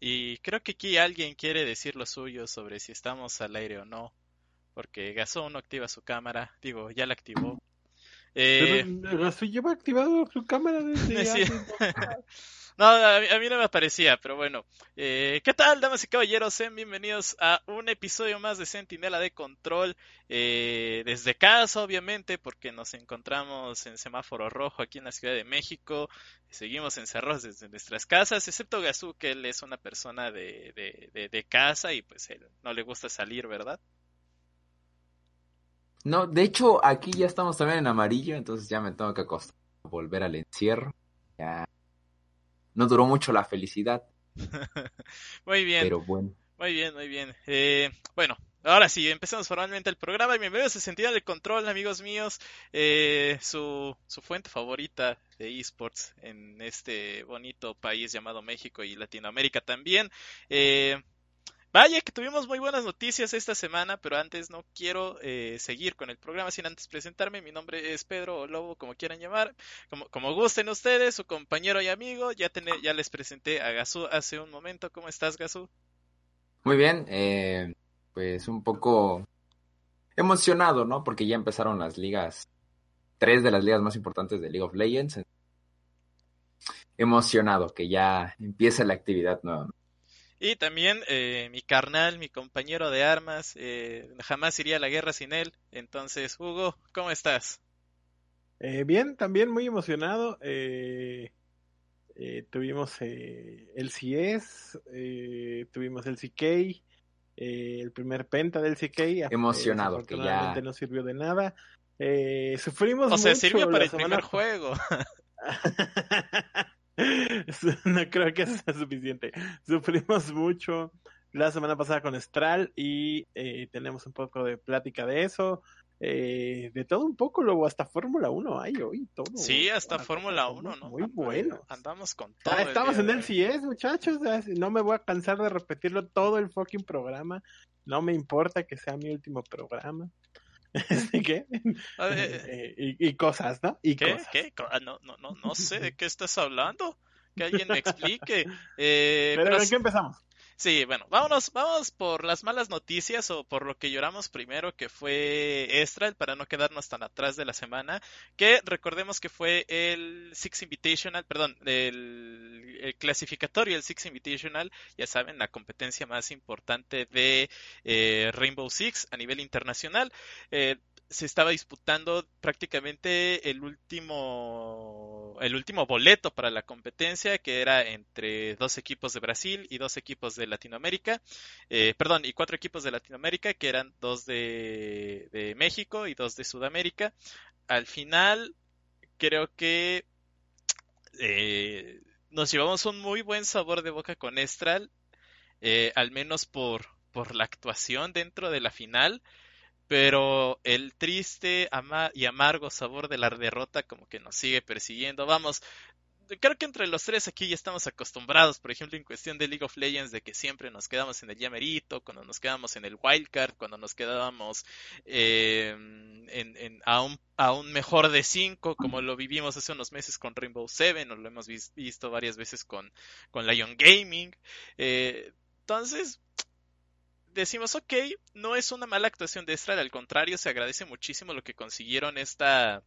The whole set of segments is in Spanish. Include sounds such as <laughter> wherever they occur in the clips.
Y creo que aquí alguien quiere decir lo suyo sobre si estamos al aire o no. Porque Gasón no activa su cámara. Digo, ya la activó. Eh, Pero lleva activado su cámara desde <laughs> hace- <laughs> No, a mí, no me aparecía, pero bueno. Eh, ¿Qué tal, damas y caballeros? Sean bienvenidos a un episodio más de Sentinela de Control. eh, desde casa, obviamente, porque nos encontramos en semáforo rojo aquí en la Ciudad de México. Seguimos encerrados desde nuestras casas, excepto Gazú, que él es una persona de, de, de, casa y pues él no le gusta salir, ¿verdad? No, de hecho, aquí ya estamos también en amarillo, entonces ya me tengo que acostar volver al encierro. Ya no duró mucho la felicidad, <laughs> Muy bien. pero bueno. Muy bien, muy bien. Eh, bueno, ahora sí, empezamos formalmente el programa. y Bienvenidos a Sentinela del Control, amigos míos. Eh, su, su fuente favorita de esports en este bonito país llamado México y Latinoamérica también. Eh, Vaya que tuvimos muy buenas noticias esta semana, pero antes no quiero eh, seguir con el programa sin antes presentarme. Mi nombre es Pedro o Lobo, como quieran llamar, como, gusten ustedes, su compañero y amigo. Ya les presenté a Gazú hace un momento. ¿Cómo estás, Gazú? Muy bien, eh, pues un poco emocionado, ¿no? Porque ya empezaron las ligas, tres de las ligas más importantes de League of Legends. Emocionado que ya empieza la actividad nueva. Y también eh, mi carnal, mi compañero de armas, eh, jamás iría a la guerra sin él. Entonces, Hugo, ¿cómo estás? Eh, bien, también muy emocionado. eh, eh, tuvimos eh, el CS, eh, tuvimos el CK, eh, el primer penta del CK. eh, Emocionado, que ya- no sirvió de nada. Eh, sufrimos O sea, mucho sirvió para el primer juego. <laughs> <laughs> <laughs> no creo que sea suficiente. Sufrimos mucho la semana pasada con Stral y eh, tenemos un poco de plática de eso. Eh, de todo un poco, luego hasta Fórmula 1 hay hoy. Todo, Sí, hasta Fórmula cosa 1, ¿no? Muy bueno. Andamos con todo. Ah, el estamos en el. CS, muchachos. No me voy a cansar de repetirlo todo el fucking programa. No me importa que sea mi último programa. <laughs> Que, A ver, eh, y, y cosas, ¿no? Y ¿Qué? cosas. ¿Qué? Ah, No, no, no, no sé de qué estás hablando. Que alguien me <laughs> explique. Eh, Pero, pero ¿en qué empezamos? Sí, bueno, vámonos, vamos por las malas noticias o por lo que lloramos primero, que fue Estral, para no quedarnos tan atrás de la semana, que recordemos que fue el Six Invitational, perdón, el, clasificatorio, el Six Invitational, ya saben, la competencia más importante de eh, Rainbow Six a nivel internacional. Eh, se estaba disputando prácticamente el último el último boleto para la competencia que era entre dos equipos de Brasil y dos equipos de Latinoamérica eh, perdón y cuatro equipos de Latinoamérica que eran dos de, de México y dos de Sudamérica. Al final creo que eh, nos llevamos un muy buen sabor de boca con Estral eh, al menos por por la actuación dentro de la final pero el triste y amargo sabor de la derrota como que nos sigue persiguiendo. Vamos, creo que entre los tres aquí ya estamos acostumbrados, por ejemplo, en cuestión de League of Legends, de que siempre nos quedamos en el llamerito, cuando nos quedamos en el wildcard, cuando nos quedábamos eh, en, a, un, mejor de 5, como lo vivimos hace unos meses con Rainbow Seven, o lo hemos vis- visto varias veces con, con Lion Gaming. Eh, entonces, decimos, ok, no es una mala actuación de Estral, al contrario, se agradece muchísimo lo que consiguieron esta,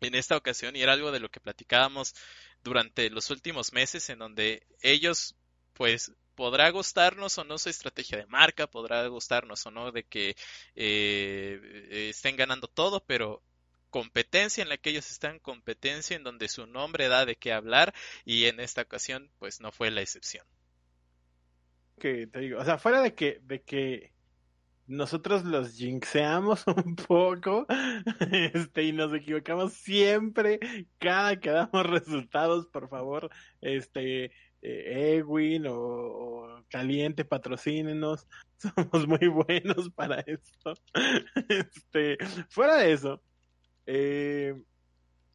en esta ocasión y era algo de lo que platicábamos durante los últimos meses en donde ellos, pues, podrá gustarnos o no su estrategia de marca, podrá gustarnos o no de que eh, estén ganando todo, pero competencia en la que ellos están, competencia en donde su nombre da de qué hablar y en esta ocasión pues no fue la excepción. Que te digo, o sea, fuera de que, de que nosotros los jinxeamos <laughs> un poco este, y nos equivocamos siempre cada que damos <laughs> resultados, por favor, este, eh, Ewin o, Caliente, patrocínenos, <laughs> somos muy buenos para esto. este, fuera de eso, eh,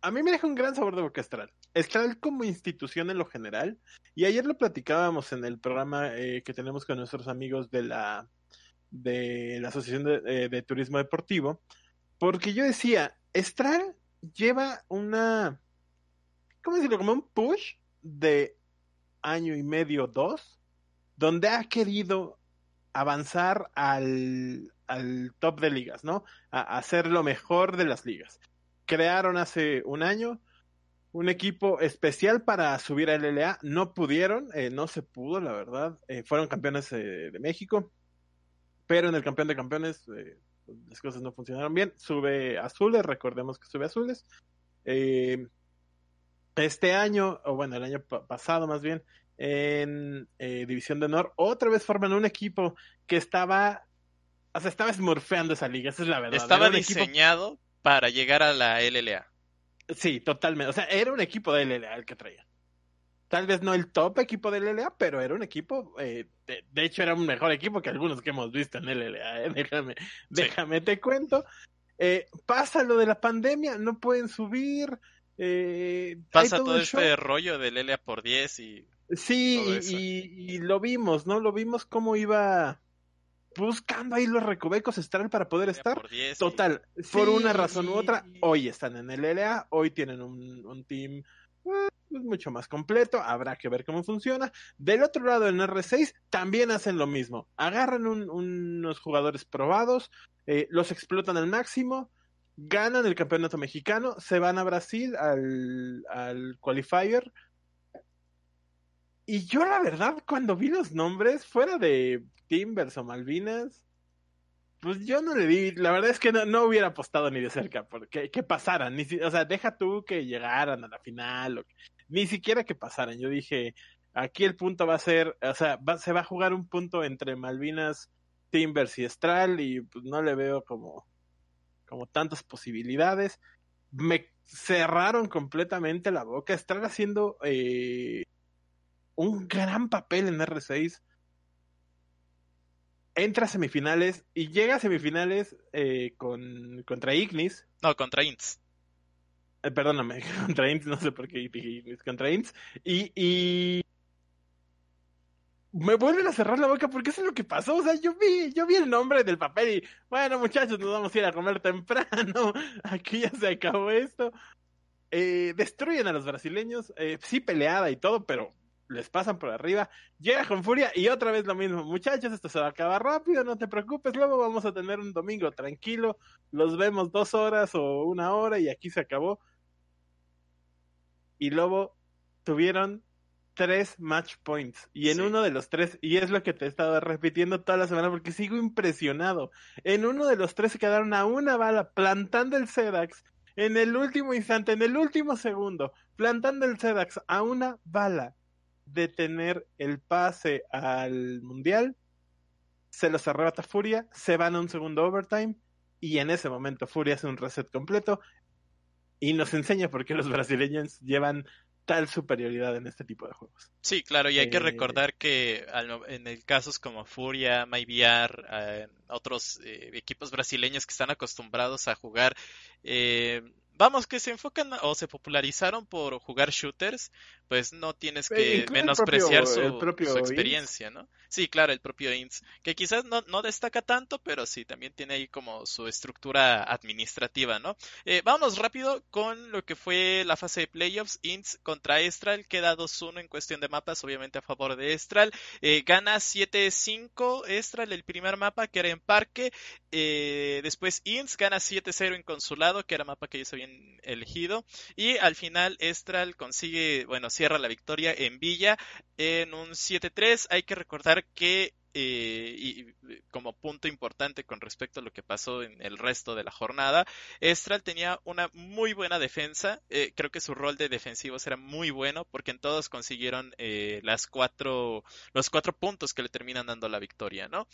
a mí me deja un gran sabor de boca Estral. Estral como institución en lo general, y ayer lo platicábamos en el programa eh, que tenemos con nuestros amigos de la de la Asociación eh, de, Turismo Deportivo, porque yo decía, Estral lleva una, ¿cómo decirlo? Como un push de año y medio, dos, donde ha querido avanzar al, al top de ligas, ¿no? A, hacer lo mejor de las ligas. Crearon hace un año un equipo especial para subir a LLA. No pudieron, eh, no se pudo, la verdad. Eh, fueron campeones de México, pero en el campeón de campeones eh, las cosas no funcionaron bien. Sube Azules, recordemos que sube Azules. Eh, este año, o bueno, el año pasado más bien, en eh, División de Honor, otra vez forman un equipo que estaba, o sea, estaba smurfeando esa liga, esa es la verdad. Estaba diseñado para llegar a la LLA. Sí, totalmente. O sea, era un equipo de LLA el que traía tal vez no el top equipo del LLA, pero era un equipo, eh, de, hecho era un mejor equipo que algunos que hemos visto en LLA, ¿eh? <laughs> déjame, déjame te cuento. Eh, pasa lo de la pandemia, no pueden subir. Eh, pasa todo, este rollo del LLA por 10 y... Sí, y, lo vimos, ¿no? Lo vimos cómo iba buscando ahí los recovecos estar para poder estar. Total, por una razón u otra, hoy están en el LLA, hoy tienen un, un team es mucho más completo, habrá que ver cómo funciona. Del otro lado, en R6 también hacen lo mismo. Agarran unos jugadores probados, eh, los explotan al máximo, ganan el campeonato mexicano, se van a Brasil al, al qualifier. Y yo la verdad, cuando vi los nombres, fuera de Timbers o Malvinas, pues yo no le di, la verdad es que no, hubiera apostado ni de cerca porque que pasaran, ni o sea, deja tú que llegaran a la final, o, ni siquiera que pasaran. Yo dije, aquí el punto va a ser, o sea, se va a jugar un punto entre Malvinas, Timbers y Estral y pues no le veo como, como tantas posibilidades. Me cerraron completamente la boca. Estral haciendo eh, un gran papel en R6 entra a semifinales y llega a semifinales eh, con, contra Ignis. No, contra Ints. Eh, perdóname, <laughs> contra Ints, no sé por qué dije Ignis, contra Ints. Y, y me vuelven a cerrar la boca porque eso es lo que pasó. O sea, yo vi, yo vi el nombre del papel y, bueno, muchachos, nos vamos a ir a comer temprano. <laughs> Aquí ya se acabó esto. Eh, destruyen a los brasileños, eh, sí peleada y todo, pero les pasan por arriba, llega con furia y otra vez lo mismo, muchachos, esto se va a acabar rápido, no te preocupes, luego vamos a tener un domingo tranquilo, los vemos dos horas o una hora y aquí se acabó. Y luego tuvieron tres match points y en uno de los tres, y es lo que te he estado repitiendo toda la semana porque sigo impresionado, en uno de los tres se quedaron a una bala plantando el Sedax en el último instante, en el último segundo, plantando el Sedax a una bala de tener el pase al mundial, se los arrebata Furia, se van a un segundo overtime y en ese momento Furia hace un reset completo y nos enseña por qué los brasileños llevan tal superioridad en este tipo de juegos. Sí, claro, y hay que eh, recordar que en el casos como Furia, MyVR, eh, otros eh, equipos brasileños que están acostumbrados a jugar vamos, que se enfocan o se popularizaron por jugar shooters, pues no tienes que menospreciar su, experiencia, ¿no? Sí, claro, el propio INS, que quizás no, no, destaca tanto, pero sí, también tiene ahí como su estructura administrativa, ¿no? Eh, vámonos rápido con lo que fue la fase de playoffs, INS contra Estral, queda 2-1 en cuestión de mapas, obviamente a favor de Estral, eh, gana 7-5 Estral el primer mapa, que era en Parque, eh, después INS gana 7-0 en Consulado, que era mapa que ellos habían elegido. Y al final Estral consigue, bueno, cierra la victoria en Villa en un 7-3. Hay que recordar que eh, y como punto importante con respecto a lo que pasó en el resto de la jornada, Estral tenía una muy buena defensa. Eh, creo que su rol de defensivos era muy bueno porque en todos consiguieron eh, las cuatro, los cuatro puntos que le terminan dando la victoria, ¿no?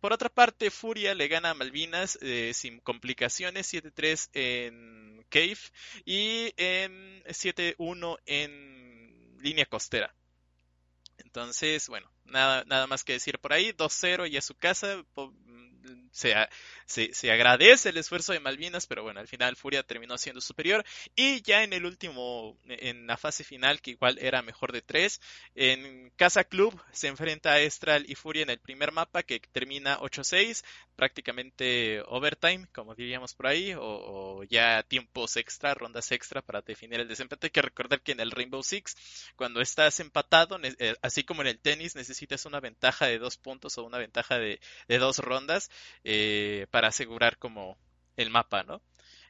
por otra parte, Furia le gana a Malvinas sin complicaciones, 7-3 en Cave y en 7-1 en línea costera. Entonces, bueno, nada, nada más que decir por ahí. 2-0 y a su casa se, se, agradece el esfuerzo de Malvinas, pero bueno, al final Furia terminó siendo superior. Y ya en el último, en la fase final, que igual era mejor de tres, en Casa Club se enfrenta a Estral y Furia en el primer mapa que termina 8-6, prácticamente overtime, como diríamos por ahí, o, ya tiempos extra, rondas extra para definir el desempate. Hay que recordar que en el Rainbow Six, cuando estás empatado, eh, así como en el tenis, necesitas una ventaja de dos puntos o una ventaja de, de dos rondas eh, para asegurar como el mapa, ¿no?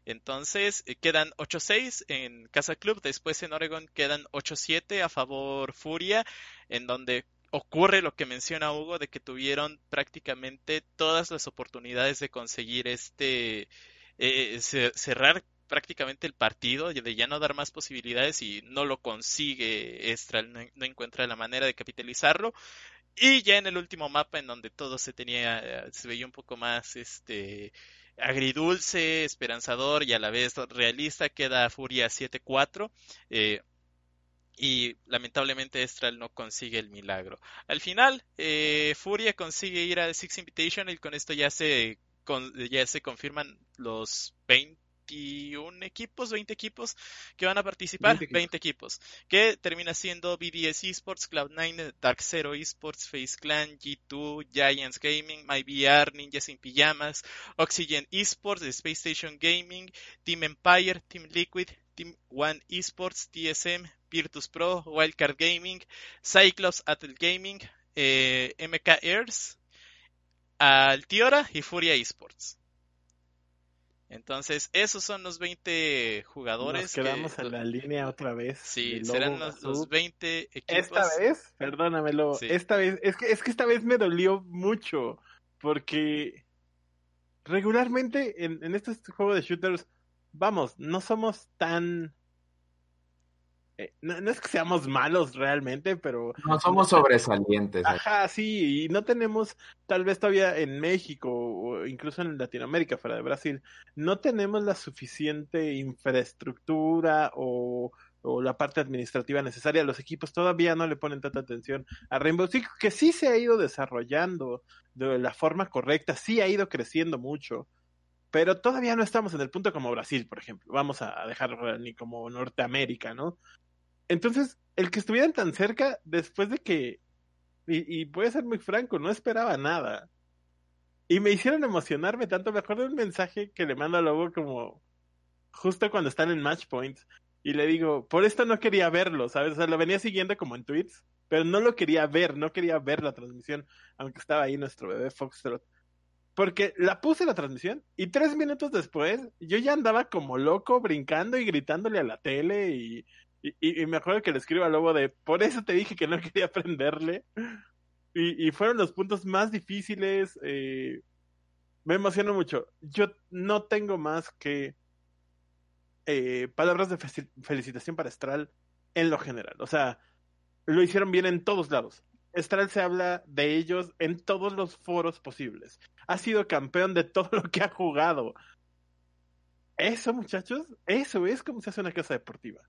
Entonces eh, quedan 8-6 en Casa Club, después en Oregon quedan 8-7 a favor Furia, en donde ocurre lo que menciona Hugo de que tuvieron prácticamente todas las oportunidades de conseguir este eh, cerrar prácticamente el partido de ya no dar más posibilidades y no lo consigue Estral, no encuentra la manera de capitalizarlo y ya en el último mapa en donde todo se tenía, eh, se veía un poco más este agridulce, esperanzador y a la vez realista, queda Furia 7-4. Eh, y lamentablemente Estral no consigue el milagro. Al final, eh, Furia consigue ir al Six Invitation y con esto ya se, ya se confirman los 20 21 equipos, 20 equipos que van a participar, 20 equipos, que termina siendo BDS Esports, Cloud9, Dark Zero Esports, Face Clan, G2, Giants Gaming, MyVR, Ninjas in Pijamas, Oxygen Esports, Space Station Gaming, Team Empire, Team Liquid, Team One Esports, TSM, Virtus Pro, Wildcard Gaming, Cyclops Atl Gaming, eh, MK Airs, Altiora y Furia Esports. Entonces, esos son los 20 jugadores. Nos quedamos en la línea otra vez. Sí, serán los, 20 equipos. Esta vez, perdónamelo, esta vez, es que, es que esta vez me dolió mucho, porque regularmente en, en este juego de shooters, vamos, no somos tan eh, no, es que seamos malos realmente, pero... No somos sobresalientes. Ajá, sí, y no tenemos, tal vez todavía en México o incluso en Latinoamérica, fuera de Brasil, no tenemos la suficiente infraestructura o, o la parte administrativa necesaria. Los equipos todavía no le ponen tanta atención a Rainbow Six, que sí se ha ido desarrollando de la forma correcta, sí ha ido creciendo mucho pero todavía no estamos en el punto como Brasil, por ejemplo. Vamos a dejar ni como Norteamérica, ¿no? Entonces, el que estuvieran tan cerca después de que, y, y voy a ser muy franco, no esperaba nada. Y me hicieron emocionarme tanto. Me acuerdo de un mensaje que le mando a Lobo como justo cuando están en Match Points. Y le digo, por esto no quería verlo, ¿sabes? O sea, lo venía siguiendo como en tweets, pero no lo quería ver, no quería ver la transmisión, aunque estaba ahí nuestro bebé Foxtrot. Porque la puse la transmisión y tres minutos después yo ya andaba como loco brincando y gritándole a la tele y y, me acuerdo que le escribo a Lobo de, por eso te dije que no <laughs> quería aprenderle. Y, fueron los puntos más difíciles. Eh, me emocionó mucho. Yo no tengo más que eh, palabras de felicitación para Estral en lo general. O sea, lo hicieron bien en todos lados. Estral se habla de ellos en todos los foros posibles. Ha sido campeón de todo lo que ha jugado. Eso, muchachos, eso es como se hace una casa deportiva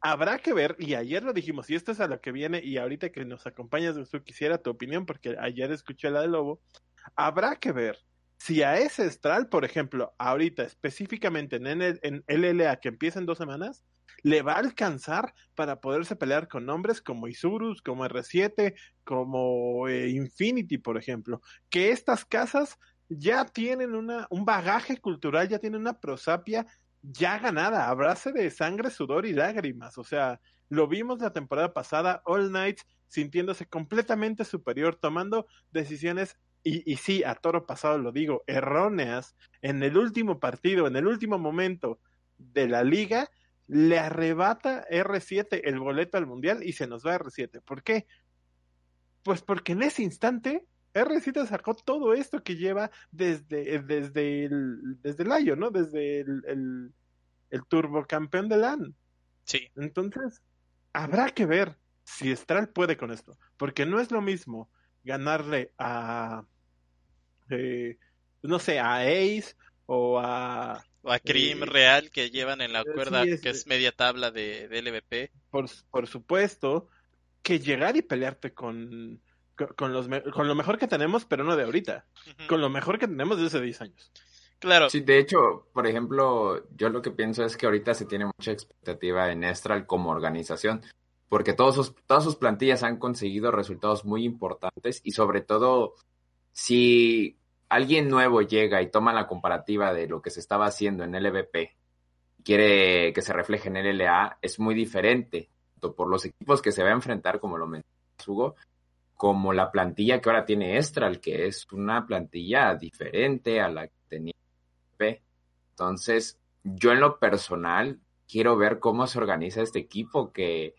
habrá que ver, y ayer lo dijimos, y esto es a lo que viene, y ahorita que nos acompañas, tú quisiera tu opinión, porque ayer escuché la de Lobo, habrá que ver si a ese Estral, por ejemplo, ahorita específicamente en, en LLA que empieza en dos semanas, le va a alcanzar para poderse pelear con nombres como Isurus, como R7, como eh, Infinity, por ejemplo, que estas casas ya tienen una, un bagaje cultural, ya tienen una prosapia ya ganada, abrace de sangre, sudor y lágrimas. O sea, lo vimos la temporada pasada, All Night sintiéndose completamente superior, tomando decisiones, y, y sí, a toro pasado lo digo, erróneas, en el último partido, en el último momento de la liga, le arrebata R7 el boleto al mundial y se nos va R7. ¿Por qué? Pues porque en ese instante R7 sacó todo esto que lleva desde, desde el, desde el año, ¿no? Desde el, el, el turbocampeón de LAN. Sí. Entonces, habrá que ver si Stral puede con esto. Porque no es lo mismo ganarle a, eh, no sé, a Ace o a... O a Cream eh, Real que llevan en la sí, cuerda, es- que es media tabla de, de LVP. por, por supuesto, que llegar y pelearte con, con, con los, me- con lo mejor que tenemos, pero no de ahorita. Con lo mejor que tenemos de hace 10 años. Claro, Sí, de hecho, por ejemplo, yo lo que pienso es que ahorita se tiene mucha expectativa en Estral como organización, porque todos sus, todas sus plantillas han conseguido resultados muy importantes y sobre todo si alguien nuevo llega y toma la comparativa de lo que se estaba haciendo en LVP, quiere que se refleje en LLA, es muy diferente, tanto por los equipos que se va a enfrentar, como lo mencionó Hugo, como la plantilla que ahora tiene Estral, que es una plantilla diferente a la que tenía LVP. Entonces, yo en lo personal quiero ver cómo se organiza este equipo que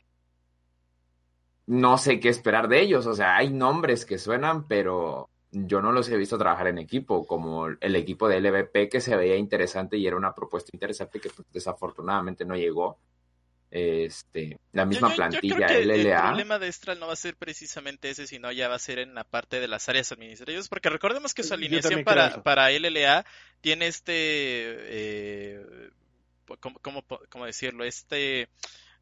no sé qué esperar de ellos. O sea, hay nombres que suenan, pero yo no los he visto trabajar en equipo, como el equipo de LVP que se veía interesante y era una propuesta interesante que pues, desafortunadamente no llegó. Este, la misma Yo- yo- yo plantilla creo que El LLA. problema de Estral no va a ser precisamente ese, sino ya va a ser en la parte de las áreas administrativas, porque recordemos que su alineación para, para LLA tiene este, eh, ¿cómo, cómo, cómo decirlo? Este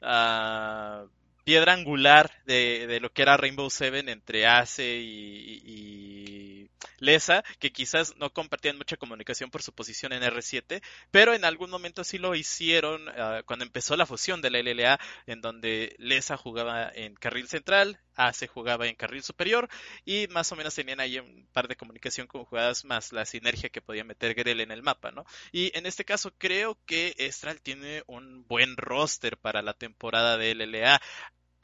ah, piedra angular de, de lo que era Rainbow Seven entre Ace y, y Lesa, que quizás no compartían mucha comunicación por su posición en R7, pero en algún momento sí lo hicieron ah, cuando empezó la fusión de la LLA en donde Lesa jugaba en carril central, Ace jugaba en carril superior y más o menos tenían ahí un par de comunicación con jugadas más la sinergia que podía meter Grell en el mapa, ¿no? Y en este caso creo que Estral tiene un buen roster para la temporada de LLA.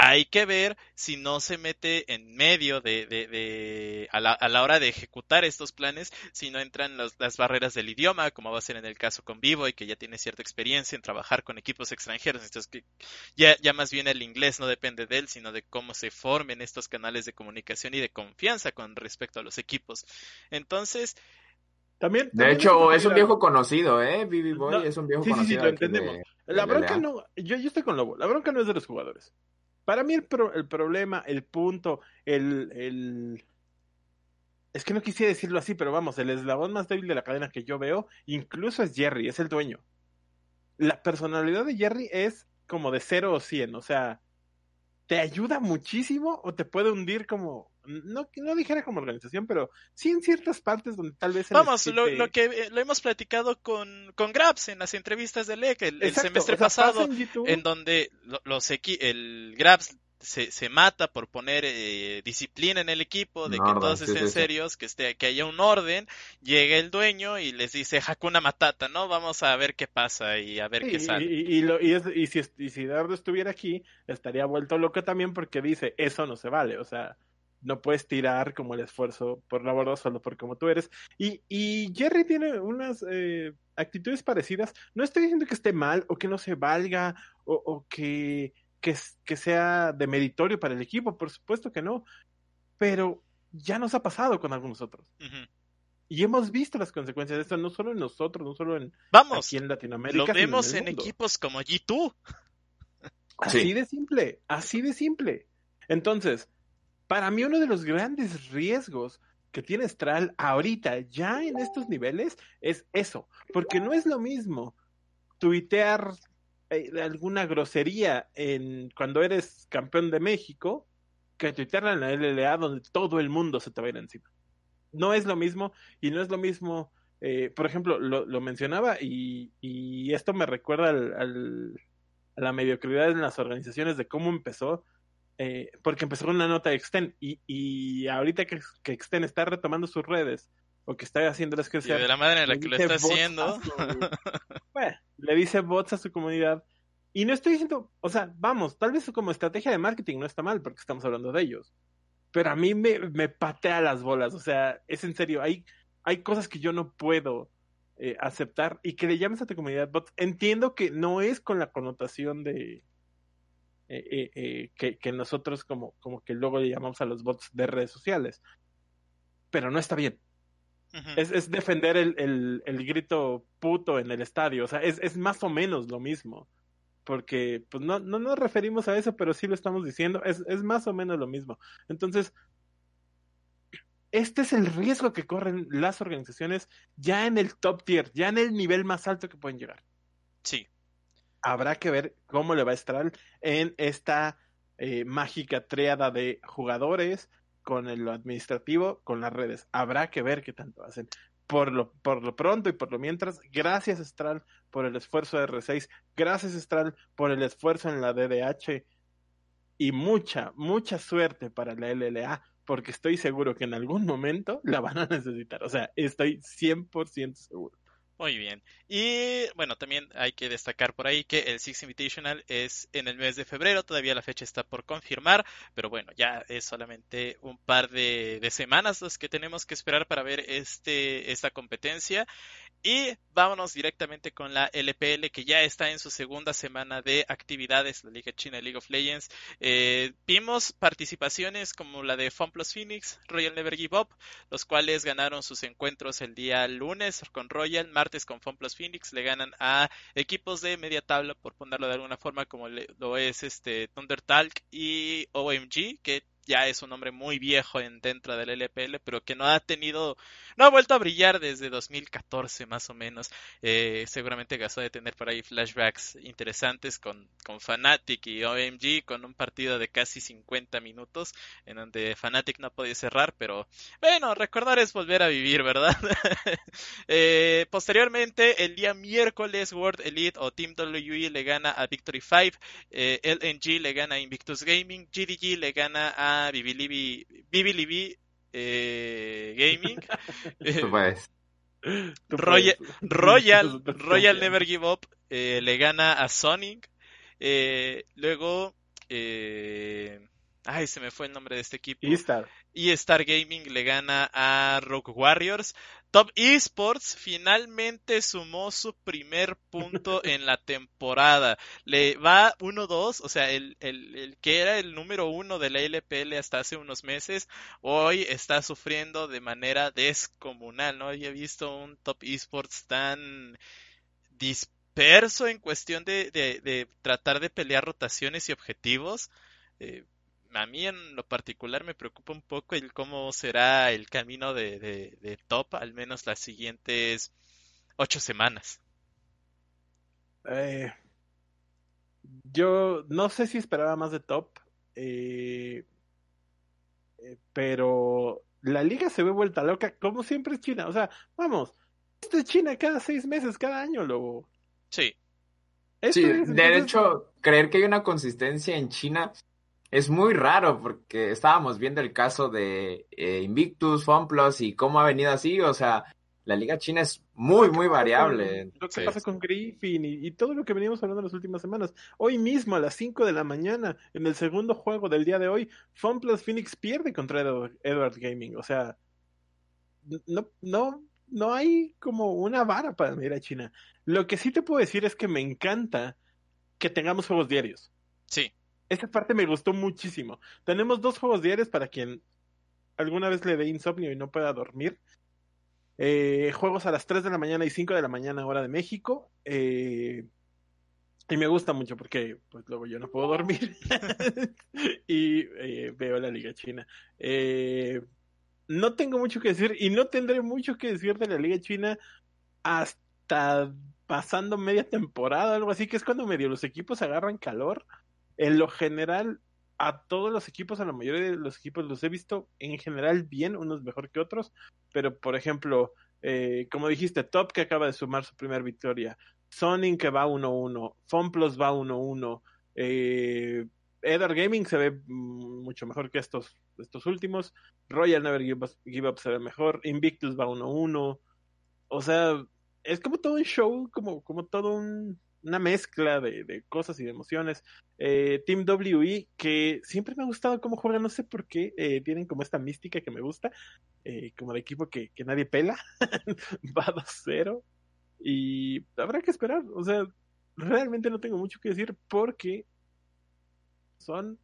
Hay que ver si no se mete en medio de, de, de a, la, a, la, hora de ejecutar estos planes, si no entran los, las barreras del idioma, como va a ser en el caso con Vivo y que ya tiene cierta experiencia en trabajar con equipos extranjeros. Entonces, que ya, ya más bien el inglés no depende de él, sino de cómo se formen estos canales de comunicación y de confianza con respecto a los equipos. Entonces, también, de también hecho, es un viejo conocido, ¿eh? Vivi Boy no, es un viejo sí, conocido. Sí, sí, lo entendemos. De, la bronca no, yo, yo estoy con Lobo, la bronca no es de los jugadores. Para mí el, pro, el problema, el punto, el, el... Es que no quisiera decirlo así, pero vamos, el eslabón más débil de la cadena que yo veo, incluso es Jerry, es el dueño. La personalidad de Jerry es como de 0 o 100, o sea, te ayuda muchísimo o te puede hundir como, no, no dijera como organización, pero sí en ciertas partes donde tal vez... Vamos, necesite... lo, lo, que lo hemos platicado con, con Grabs en las entrevistas de LEC el, el semestre o sea, pasado, en, en, donde los el Grabs se, se, mata por poner eh, disciplina en el equipo, de no, que todos sí, estén sí, serios, sí. que esté, que haya un orden, llega el dueño y les dice Hakuna Matata, ¿no? Vamos a ver qué pasa y a ver qué sale. Y, y, lo, y, es, y, si, y si Dardo estuviera aquí, estaría vuelto loco también porque dice, eso no se vale, o sea, no puedes tirar como el esfuerzo por la borda solo por como tú eres. Y, y Jerry tiene unas eh, actitudes parecidas. No estoy diciendo que esté mal o que no se valga o, o que, que, que, sea de meritorio para el equipo, por supuesto que no. Pero ya nos ha pasado con algunos otros. Uh -huh. Y hemos visto las consecuencias de esto, no solo en nosotros, no solo en, Vamos, aquí en Latinoamérica. Lo vemos en, en equipos como G2. Así sí. de simple, así de simple. Entonces, para mí uno de los grandes riesgos que tiene Stral ahorita, ya en estos niveles, es eso. Porque no es lo mismo tuitear eh, alguna grosería en cuando eres campeón de México que tuitearla en la LLA donde todo el mundo se te va a ir encima. No es lo mismo y no es lo mismo. Eh, por ejemplo, lo, mencionaba y, esto me recuerda al, a la mediocridad en las organizaciones de cómo empezó eh, porque empezó con una nota de Exten y, y ahorita que, que Exten está retomando sus redes o que está haciéndoles crecer. Y de la manera en la que lo está haciendo. Su, <laughs> bueno, le dice bots a su comunidad. Y no estoy diciendo, o sea, vamos, tal vez como estrategia de marketing no está mal porque estamos hablando de ellos. Pero a mí me, me patea las bolas, o sea, es en serio, hay, hay cosas que yo no puedo eh, aceptar y que le llames a tu comunidad bots. Entiendo que no es con la connotación de, eh, eh, que, que, nosotros como, como que luego le llamamos a los bots de redes sociales. Pero no está bien. Uh -huh. es, es, defender el, el, el, grito puto en el estadio. O sea, es, es más o menos lo mismo. Porque pues no, no nos referimos a eso, pero sí lo estamos diciendo. Es, es más o menos lo mismo. Entonces, este es el riesgo que corren las organizaciones ya en el top tier, ya en el nivel más alto que pueden llegar. Sí. Habrá que ver cómo le va a estar en esta eh, mágica triada de jugadores con el, lo administrativo, con las redes. Habrá que ver qué tanto hacen. Por lo, por lo pronto y por lo mientras, gracias Stral por el esfuerzo de R6, gracias Stral por el esfuerzo en la DDH y mucha, mucha suerte para la LLA porque estoy seguro que en algún momento la van a necesitar. O sea, estoy 100% seguro. Muy bien. Y bueno, también hay que destacar por ahí que el Six Invitational es en el mes de febrero, todavía la fecha está por confirmar, pero bueno, ya es solamente un par de, semanas los que tenemos que esperar para ver este, esta competencia. Y vámonos directamente con la LPL que ya está en su segunda semana de actividades, la Liga China League of Legends. Eh, vimos participaciones como la de FunPlus Phoenix, Royal Never Give Up, los cuales ganaron sus encuentros el día lunes con Royal, martes con FunPlus Phoenix, le ganan a equipos de media tabla, por ponerlo de alguna forma, como lo es este Thunder Talk y OMG, que ya es un hombre muy viejo en, dentro del LPL, pero que no ha tenido, no ha vuelto a brillar desde 2014 más o menos. Eh, seguramente gastó de tener por ahí flashbacks interesantes con, con Fnatic y OMG, con un partido de casi 50 minutos, en donde Fnatic no podía cerrar, pero bueno, recordar es volver a vivir, ¿verdad? <laughs> eh, posteriormente, el día miércoles, World Elite o Team WE le gana a Victory 5, eh, LNG le gana a Invictus Gaming, GDG le gana a Bibilibi, Bibilibi eh, Gaming. <laughs> Tú puedes. <laughs> Tú <laughs> Royal, puedes. Royal, Royal Never Give Up eh, le gana a Sonic. Eh, luego, eh, ay, se me fue el nombre de este equipo. E-Star. Y Star Gaming le gana a Rogue Warriors. Top Esports finalmente sumó su primer punto <laughs> en la temporada. Le va 1-2, o sea, el, el, el, que era el número uno de la LPL hasta hace unos meses, hoy está sufriendo de manera descomunal. No había visto un Top Esports tan disperso en cuestión de, de, de tratar de pelear rotaciones y objetivos. Eh, a mí en lo particular me preocupa un poco el cómo será el camino de, de, de Top, al menos las siguientes ocho semanas. Eh, yo no sé si esperaba más de Top, eh, eh, pero la liga se ve vuelta loca, como siempre es China. O sea, vamos, esto es China cada seis meses, cada año, luego. Sí. Sí, de hecho, creer que hay una consistencia en China es muy raro porque estábamos viendo el caso de eh, Invictus, FunPlus y cómo ha venido así, o sea, la liga china es muy, muy variable. Con, lo que sí. pasa con Griffin y, y, todo lo que venimos hablando en las últimas semanas. Hoy mismo a las 5 de la mañana, en el segundo juego del día de hoy, FunPlus Phoenix pierde contra Edward, Edward Gaming, o sea, no, no, no hay como una vara para medir a China. Lo que sí te puedo decir es que me encanta que tengamos juegos diarios. Sí. Esa parte me gustó muchísimo. Tenemos dos juegos diarios para quien alguna vez le dé insomnio y no pueda dormir. Eh, juegos a las 3 de la mañana y 5 de la mañana hora de México. Eh, y me gusta mucho porque pues luego yo no puedo dormir. <laughs> y eh, veo la Liga China. no tengo mucho que decir y no tendré mucho que decir de la Liga China hasta pasando media temporada, algo así, que es cuando medio los equipos agarran calor en lo general, a todos los equipos, a la mayoría de los equipos los he visto en general bien, unos mejor que otros, pero por ejemplo, eh, como dijiste, Top que acaba de sumar su primera victoria, Sonic que va 1-1, FunPlus va 1-1, eh, Edar Gaming se ve mucho mejor que estos, estos últimos, Royal Never Give Up, Give Up se ve mejor, Invictus va 1-1, o sea, es como todo un show, como, como todo un, una mezcla de, de, cosas y de emociones. Eh, Team WE, que siempre me ha gustado cómo juegan, no sé por qué, eh, tienen como esta mística que me gusta, eh, como de equipo que, que nadie pela, <laughs> va 2-0, y habrá que esperar, o sea, realmente no tengo mucho que decir porque son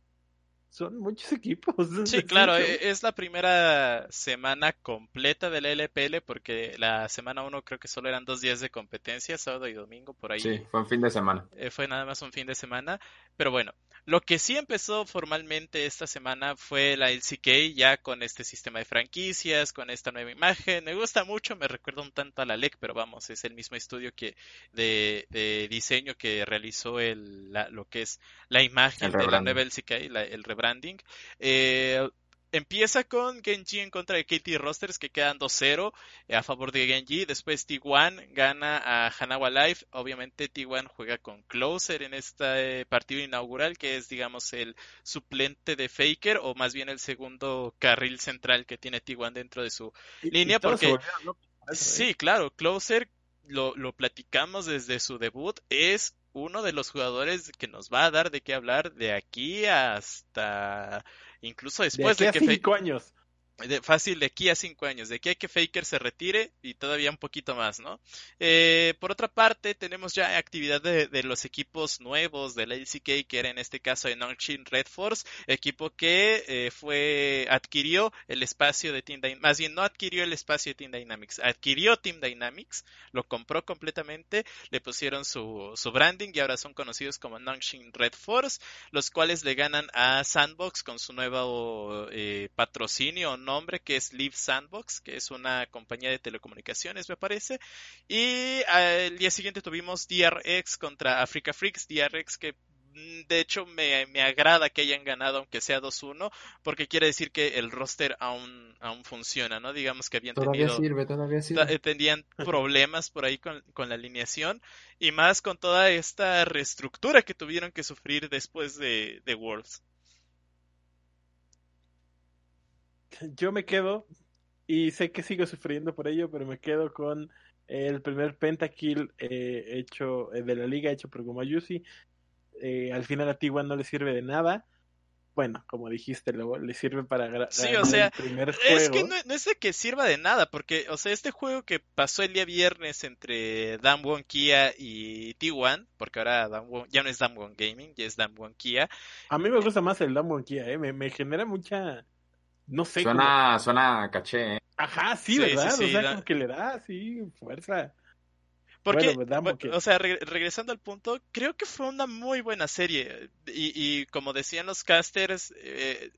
son muchos <laughs> equipos. Sí, claro, e, es la primera semana completa del LPL porque la semana 1 creo que solo eran dos días de competencia, sábado y domingo, por ahí. Sí, fue un fin de semana. Eh, fue nada más un fin de semana, pero bueno, lo que sí empezó formalmente esta semana fue la LCK ya con este sistema de franquicias, con esta nueva imagen. Me gusta mucho, me recuerda un tanto a la LEC, pero vamos, es el mismo estudio que de, de diseño que realizó el, lo que es la imagen de la nueva LCK, el rebranding. Eh, Empieza con Genji en contra de KT Rosters que quedan 2-0 eh, a favor de Genji. Después T1 gana a Hanawa Life. Obviamente T1 juega con Closer en este partido inaugural que es digamos el suplente de Faker o más bien el segundo carril central que tiene T1 dentro de su línea. porque sí, claro, Closer lo, lo platicamos desde su debut. Es uno de los jugadores que nos va a dar de qué hablar de aquí hasta incluso después de, que cinco años de, fácil de aquí a cinco años, de aquí a que Faker se retire y todavía un poquito más, ¿no? Eh, por otra parte, tenemos ya actividad de, los equipos nuevos de la LCK, que era en este caso de Nongchin Red Force, equipo que eh, fue, adquirió el espacio de Team Dynamics, más bien no adquirió el espacio de Team Dynamics, adquirió Team Dynamics, lo compró completamente, le pusieron su, su branding y ahora son conocidos como Nongchin Red Force, los cuales le ganan a Sandbox con su nuevo eh, patrocinio, nombre que es Live Sandbox, que es una compañía de telecomunicaciones, me parece. Y el día siguiente tuvimos DRX contra Africa Freaks, DRX que mm, de hecho me, agrada que hayan ganado aunque sea 2-1 porque quiere decir que el roster aún, aún funciona, ¿no? Digamos que habían todavía tenido sirve, todavía sirve. tenían problemas por ahí con, con, la alineación y más con toda esta reestructura que tuvieron que sufrir después de, de Worlds. Yo me quedo, y sé que sigo sufriendo por ello, pero me quedo con el primer pentakill eh, hecho eh, de la liga hecho por Gumayusi. Eh, al final a T1 no le sirve de nada. Bueno, como dijiste, luego le sirve para sí, o sea, el primer juego. Es que no, es de que sirva de nada, porque, o sea, este juego que pasó el día viernes entre Damwon Kia y T1, porque ahora ya no es Damwon Gaming, ya es Damwon Kia. A mí me gusta más el Damwon Kia, ¿eh? me, me genera mucha no sé. Suena, suena caché, ¿eh? Ajá, sí, ¿verdad? o sea, como que le da, sí, fuerza. Porque, o sea, regresando al punto, creo que fue una muy buena serie. Y, y como decían los casters, eh,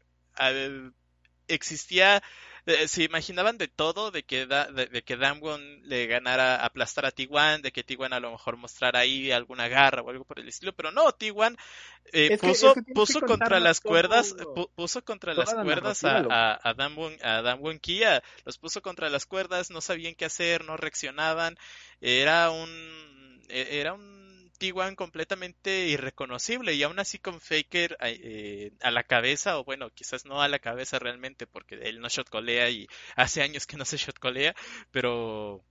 existía eh, se imaginaban de todo, de que, de, que Damwon le ganara, aplastar a T1, de que T1 a lo mejor mostrara ahí alguna garra o algo por el estilo, pero no, T1 eh, puso, puso contra las cuerdas, puso contra las cuerdas a, a, a, Damwon, Kia, los puso contra las cuerdas, no sabían qué hacer, no reaccionaban, era un, e, era un T1 completamente irreconocible y aún así con Faker eh, a la cabeza, o bueno, quizás no a la cabeza realmente porque él no shotcolea y hace años que no se shotcolea, pero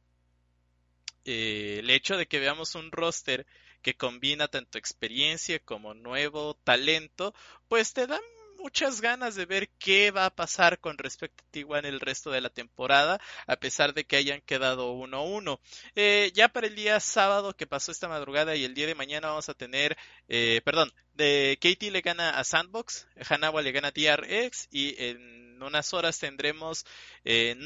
eh, el hecho de que veamos un roster que combina tanto experiencia como nuevo talento, pues te da muchas ganas de ver qué va a pasar con respecto a T1 el resto de la temporada, a pesar de que hayan quedado 1-1. Eh, ya para el día sábado que pasó esta madrugada y el día de mañana vamos a tener, eh, perdón, de Katie le gana a Sandbox, Hanawa le gana a TRX y en unas horas tendremos eh,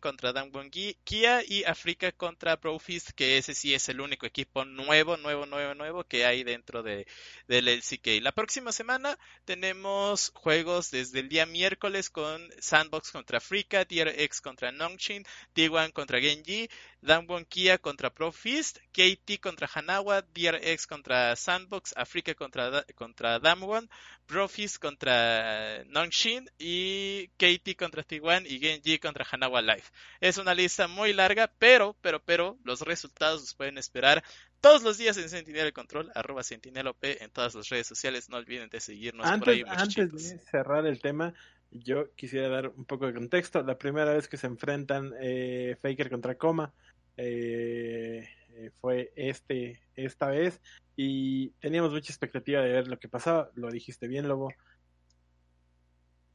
contra Damwon Kia y Africa contra Profist, que ese sí es el único equipo nuevo, nuevo, nuevo, nuevo que hay dentro de, del LCK. La próxima semana tenemos juegos desde el día miércoles con Sandbox contra Africa, TRX contra Nongshin, T1 contra Genji, Damwon Kia contra Profist, KT contra Hanawa, DRX contra Sandbox, Africa contra, contra Damwon, Profist contra Nongshin y KT contra T1 y Genji contra Hanawa Life. Es una lista muy larga, pero, pero, pero, los resultados los pueden esperar todos los días en Sentinel el Control, arroba SentinelOP en todas las redes sociales. No olviden de seguirnos antes, por ahí. Antes de cerrar el tema, yo quisiera dar un poco de contexto. La primera vez que se enfrentan eh, Faker contra Coma eh, eh, fue este esta vez y teníamos mucha expectativa de ver lo que pasaba. Lo dijiste bien, Lobo.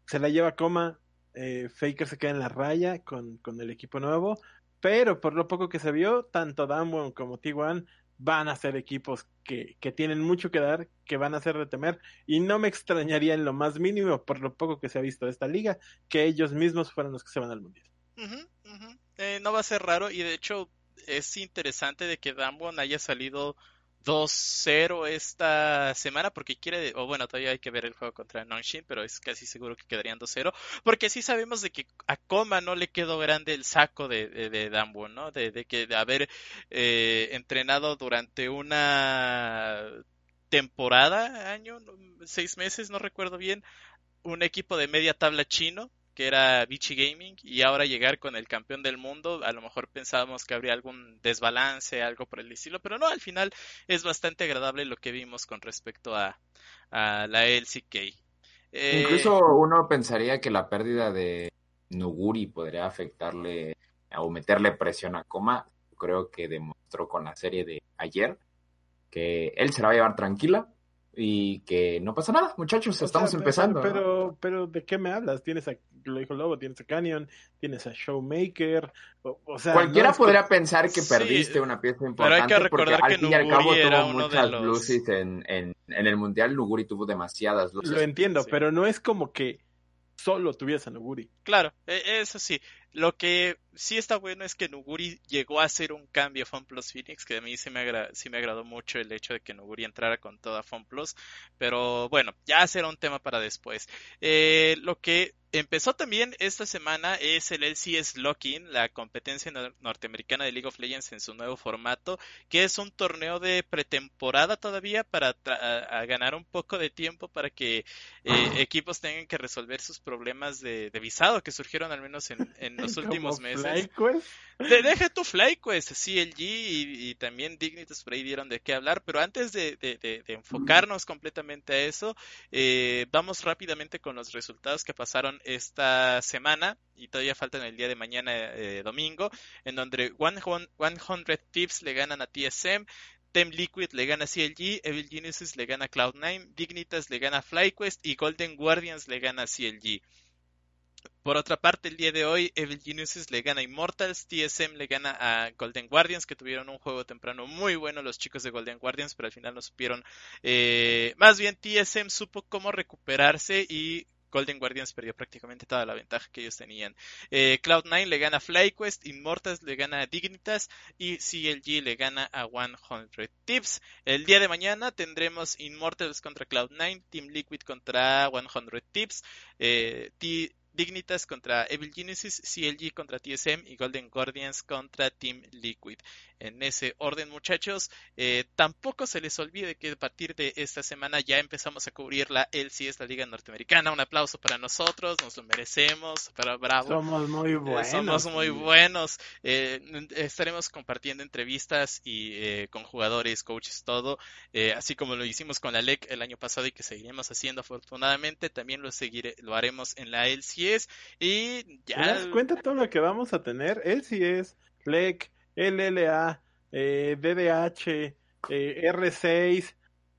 Se la lleva Coma. Eh, Faker se queda en la raya con, con, el equipo nuevo. Pero por lo poco que se vio, tanto Damwon como T1 van a ser equipos que, que, tienen mucho que dar, que van a ser de temer, y no me extrañaría en lo más mínimo, por lo poco que se ha visto de esta liga, que ellos mismos fueran los que se van al mundial. Eh, no va a ser raro, y de hecho es interesante de que Dambon haya salido 2-0 esta semana porque quiere, o bueno, todavía hay que ver el juego contra Nonshin, pero es casi seguro que quedarían 2-0, porque sí sabemos de que a Coma no le quedó grande el saco de, de, ¿no? De, que de haber eh, entrenado durante una temporada, año, seis meses, no recuerdo bien, un equipo de media tabla chino que era Vichy Gaming, y ahora llegar con el campeón del mundo, a lo mejor pensábamos que habría algún desbalance, algo por el estilo, pero no, al final es bastante agradable lo que vimos con respecto a, la LCK. Eh, Incluso uno pensaría que la pérdida de Nuguri podría afectarle o meterle presión a Coma. Creo que demostró con la serie de ayer que él se la va a llevar tranquila, y que no pasa nada, muchachos, estamos empezando. Pero, pero, ¿de qué me hablas? Tienes a, lo dijo Lobo, tienes a Canyon, tienes a Showmaker, o, sea... Cualquiera podría pensar que perdiste una pieza importante, pero hay que recordar porque que al fin y al cabo tuvo muchas luces en, en, en, el Mundial, Nuguri tuvo demasiadas luces. Lo entiendo, pero no es como que solo tuviese a Nuguri. Claro, e, eso sí. Lo que sí está bueno es que Nuguri llegó a hacer un cambio a FunPlus Phoenix, que a mí sí me, sí me agradó mucho el hecho de que Nuguri entrara con toda FunPlus, pero bueno, ya será un tema para después. Eh, lo que empezó también esta semana es el LCS Locking, la competencia norteamericana de League of Legends en su nuevo formato, que es un torneo de pretemporada todavía para ganar un poco de tiempo para que eh, equipos tengan que resolver sus problemas de, visado que surgieron al menos en, en <laughs> los <laughs> últimos meses. De, deja tu FlyQuest, CLG y, y, también Dignitas por ahí dieron de qué hablar, pero antes de, enfocarnos completamente a eso, eh, vamos rápidamente con los resultados que pasaron esta semana y todavía faltan el día de mañana eh, domingo, en donde 100 Tips le ganan a TSM, Tem Liquid le gana a CLG, Evil Genesis le gana a Cloud9, Dignitas le gana a FlyQuest y Golden Guardians le gana a CLG. Por otra parte, el día de hoy, Evil Geniuses le gana a Immortals, TSM le gana a Golden Guardians, que tuvieron un juego temprano muy bueno los chicos de Golden Guardians, pero al final no supieron. Eh, más bien, TSM supo cómo recuperarse y Golden Guardians perdió prácticamente toda la ventaja que ellos tenían. Eh, Cloud9 le gana a FlyQuest, Immortals le gana a Dignitas y CLG le gana a 100 Tips. El día de mañana tendremos Immortals contra Cloud9, Team Liquid contra 100 Tips, Dignitas contra Evil Genesis, CLG contra TSM y Golden Guardians contra Team Liquid en ese orden, muchachos. Eh, tampoco se les olvide que a partir de esta semana ya empezamos a cubrir la LCS, la Liga Norteamericana. Un aplauso para nosotros, nos lo merecemos. Para Bravo. Somos muy eh, buenos. somos muy buenos. Eh, estaremos compartiendo entrevistas y con jugadores, coaches, todo. así como lo hicimos con la LEC el año pasado y que seguiremos haciendo afortunadamente. También lo seguiré, lo haremos en la LCS. Y ya. ¿Te das cuenta todo lo que vamos a tener? LCS, LEC LLA, eh, DDH, eh, R6,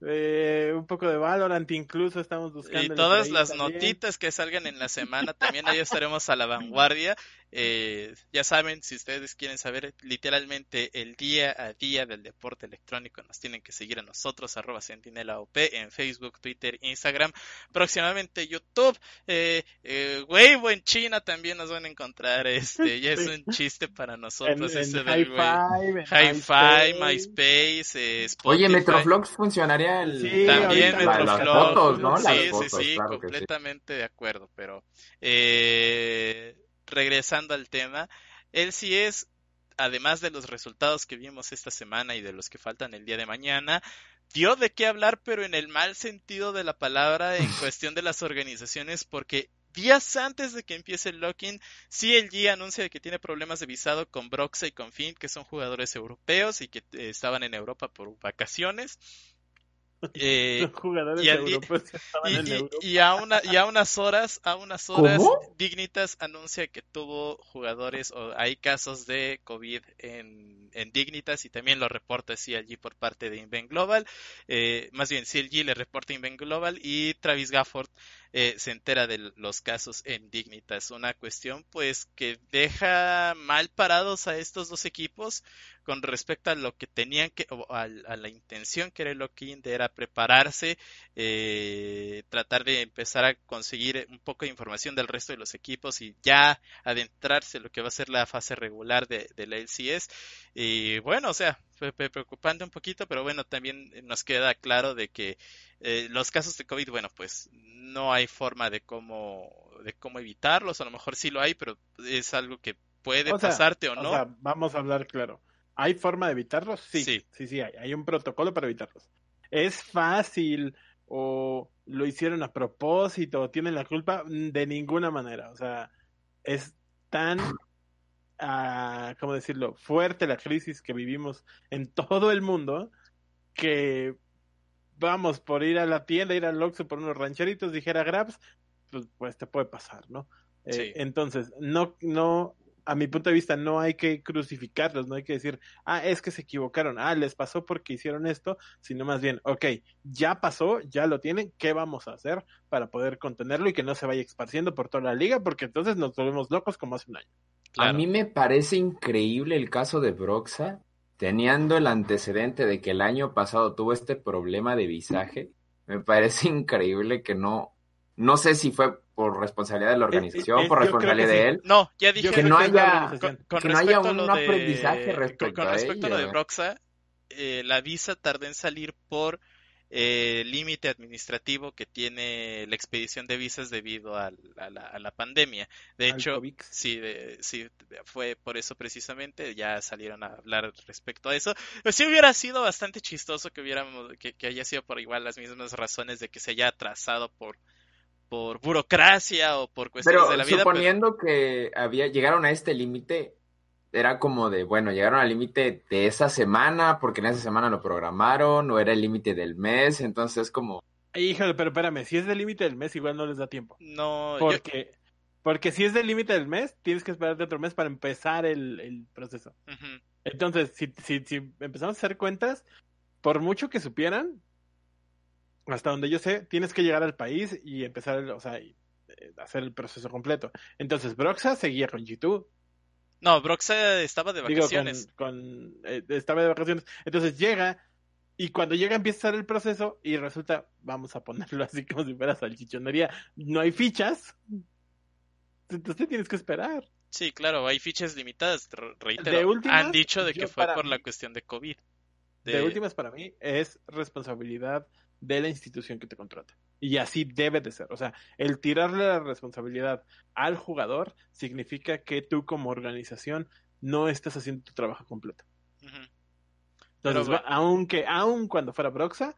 eh, un poco de Valorant incluso estamos buscando. Y todas las notitas que salgan en la semana, también ahí estaremos a la vanguardia. Eh, ya saben, si ustedes quieren saber literalmente el día a día del deporte electrónico, nos tienen que seguir a nosotros, arroba Sentinela OP, en Facebook, Twitter, Instagram, próximamente YouTube, eh, eh, Weibo en China también nos van a encontrar, este, ya es un chiste para nosotros ese del Hi-Fi, MySpace, eh, Oye, Metroflox funcionaría el... también Metroflox, sí, sí, sí, completamente de acuerdo, pero eh regresando al tema, él sí es, además de los resultados que vimos esta semana y de los que faltan el día de mañana, dio de qué hablar, pero en el mal sentido de la palabra en <laughs> cuestión de las organizaciones, porque días antes de que empiece el locking, CLG anuncia que tiene problemas de visado con Broxa y con Finn, que son jugadores europeos y que eh, estaban en Europa por vacaciones. Eh, jugadores y, y, a una, y a unas horas, a unas horas, Dignitas anuncia que tuvo jugadores o hay casos de COVID en, en Dignitas y también lo reporta CLG por parte de Invent Global. Eh, más bien, CLG le reporta Invent Global y Travis Gafford eh, se entera de los casos en Dignitas. Una cuestión pues que deja mal parados a estos dos equipos con respecto a lo que tenían que, o a, la intención que era el lock-in, era prepararse, eh, tratar de empezar a conseguir un poco de información del resto de los equipos y ya adentrarse en lo que va a ser la fase regular de, de la LCS. Y bueno, o sea, fue preocupante un poquito, pero bueno, también nos queda claro de que eh, los casos de COVID, bueno, pues no hay forma de cómo, de cómo evitarlos, a lo mejor sí lo hay, pero es algo que puede pasarte o no. O sea, vamos a hablar claro. ¿Hay forma de evitarlos? Sí, sí, sí, sí hay. Hay un protocolo para evitarlos. ¿Es fácil o lo hicieron a propósito o tienen la culpa? De ninguna manera. O sea, es tan uh, ¿cómo decirlo? Fuerte la crisis que vivimos en todo el mundo que vamos por ir a la tienda, ir al Oxxo por unos rancheritos, dijera Grabs, pues, pues te puede pasar, ¿no? Eh, entonces, no, no, a mi punto de vista, no hay que crucificarlos, no hay que decir, ah, es que se equivocaron, ah, les pasó porque hicieron esto, sino más bien, ok, ya pasó, ya lo tienen, ¿qué vamos a hacer para poder contenerlo y que no se vaya esparciendo por toda la liga? Porque entonces nos volvemos locos como hace un año. A mí me parece increíble el caso de Broxa, teniendo el antecedente de que el año pasado tuvo este problema de visaje. Me parece <laughs> increíble que no, no sé si fue por responsabilidad de la organización, por responsabilidad de él. No, ya dije que, no haya, que no haya un aprendizaje respecto, con, respecto a, lo de Broxa, eh, la visa tardó en salir por eh, límite administrativo que tiene la expedición de visas debido a, la, pandemia. De hecho, sí, sí, fue por eso precisamente, ya salieron a hablar respecto a eso. Pero sí hubiera sido bastante chistoso que hubiéramos, que, haya sido por igual las mismas razones de que se haya atrasado por por burocracia o por cuestiones de la vida. Suponiendo que había llegaron a este límite, era como de, bueno, llegaron al límite de esa semana, porque en esa semana lo programaron, o era el límite del mes, entonces como... Híjole, pero espérame, si es del límite del mes, igual no les da tiempo. No, porque, porque si es del límite del mes, tienes que esperar de otro mes para empezar el, proceso. Entonces, si, si, si empezamos a hacer cuentas, por mucho que supieran, hasta donde yo sé, tienes que llegar al país y empezar, o sea, eh, hacer el proceso completo. Entonces, Broxa seguía con G2, no, Broxa estaba de vacaciones. con, eh, estaba de vacaciones. Entonces llega y cuando llega empieza a hacer el proceso y resulta, vamos a ponerlo <laughs> así como si fuera salchichonería, no hay fichas. Entonces tienes que esperar. Sí, claro, hay fichas limitadas, reitero. han dicho de que fue por la cuestión de COVID. de últimas para mí es responsabilidad de la institución que te contrata. Y así debe de ser. O sea, el tirarle la responsabilidad al jugador significa que tú como organización no estás haciendo tu trabajo completo. Entonces, aunque, aun cuando fuera Broxa,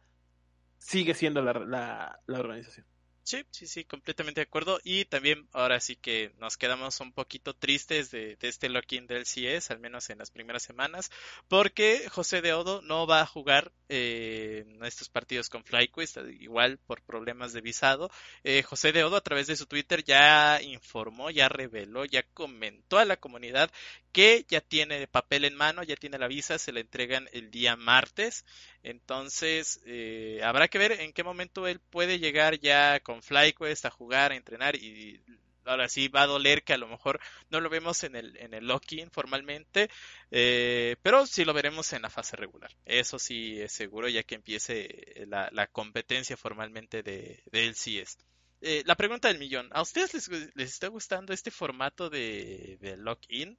sigue siendo la, la organización. Sí, sí, sí, completamente de acuerdo. Y también ahora sí que nos quedamos un poquito tristes de, este lock-in del CS, al menos en las primeras semanas, porque José de Odo no va a jugar eh, estos partidos con FlyQuest, igual por problemas de visado. Eh, José de Odo a través de su Twitter ya informó, ya reveló, ya comentó a la comunidad que ya tiene papel en mano, ya tiene la visa, se la entregan el día martes. Entonces, eh, habrá que ver en qué momento él puede llegar ya con FlyQuest a jugar, a entrenar y ahora sí va a doler que a lo mejor no lo vemos en el, en el lock-in formalmente, eh, pero sí lo veremos en la fase regular. Eso sí es seguro ya que empiece la, la competencia formalmente de, de LCS. Eh, la pregunta del millón, ¿a ustedes les, les está gustando este formato de, de lock-in?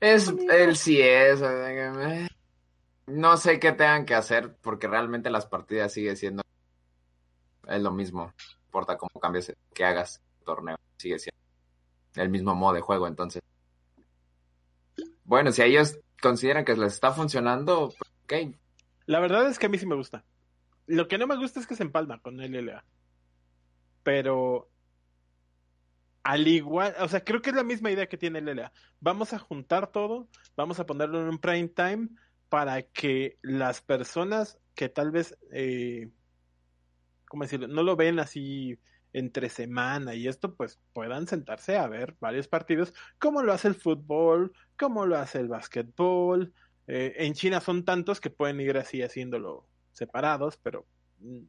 Es el CS. No sé qué tengan que hacer porque realmente las partidas sigue siendo es lo mismo. No importa cómo cambies, que hagas torneo, sigue siendo el mismo modo de juego. Entonces, bueno, si ellos consideran que les está funcionando, ok. La verdad es que a mí sí me gusta. Lo que no me gusta es que se empalma con el LLA. Pero al igual, o sea, creo que es la misma idea que tiene el LLA. Vamos a juntar todo, vamos a ponerlo en un prime time para que las personas que tal vez, eh, ¿cómo decirlo? No lo ven así entre semana y esto, pues puedan sentarse a ver varios partidos, como lo hace el fútbol, como lo hace el básquetbol. Eh, en China son tantos que pueden ir así haciéndolo separados, pero en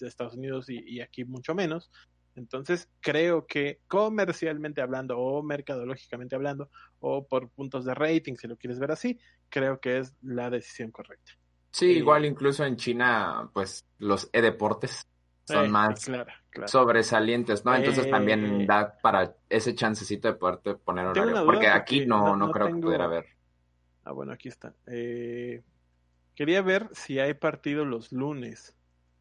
Estados Unidos y, aquí mucho menos. Entonces, creo que comercialmente hablando o mercadológicamente hablando o por puntos de rating, si lo quieres ver así, creo que es la decisión correcta. Sí, igual incluso en China, pues los e-deportes son Eh, más claro, claro. sobresalientes, ¿no? Entonces Eh, también da para ese chancecito de poderte poner horario. Porque aquí no, no- no, no creo tengo- que pudiera haber. Ah, bueno, aquí está. Eh, quería ver si hay partido los lunes.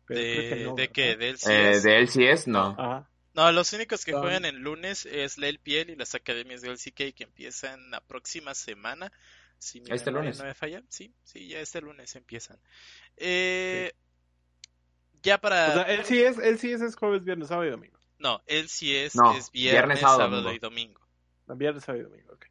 Pero creo que ¿De, no, de qué? ¿De Eh, LCS? de LCS, no. Ajá. No, los únicos que juegan el lunes es la LPL y las academias del LCK que empiezan la próxima semana. Si mi Este lunes. no me falla. Sí, sí, ya este lunes empiezan. Eh, Ya para... O sea, él sí es, jueves, viernes, sábado y domingo. No, es, No, es viernes, viernes, sábado, sábado, domingo. y domingo. Viernes, sábado y domingo, ok.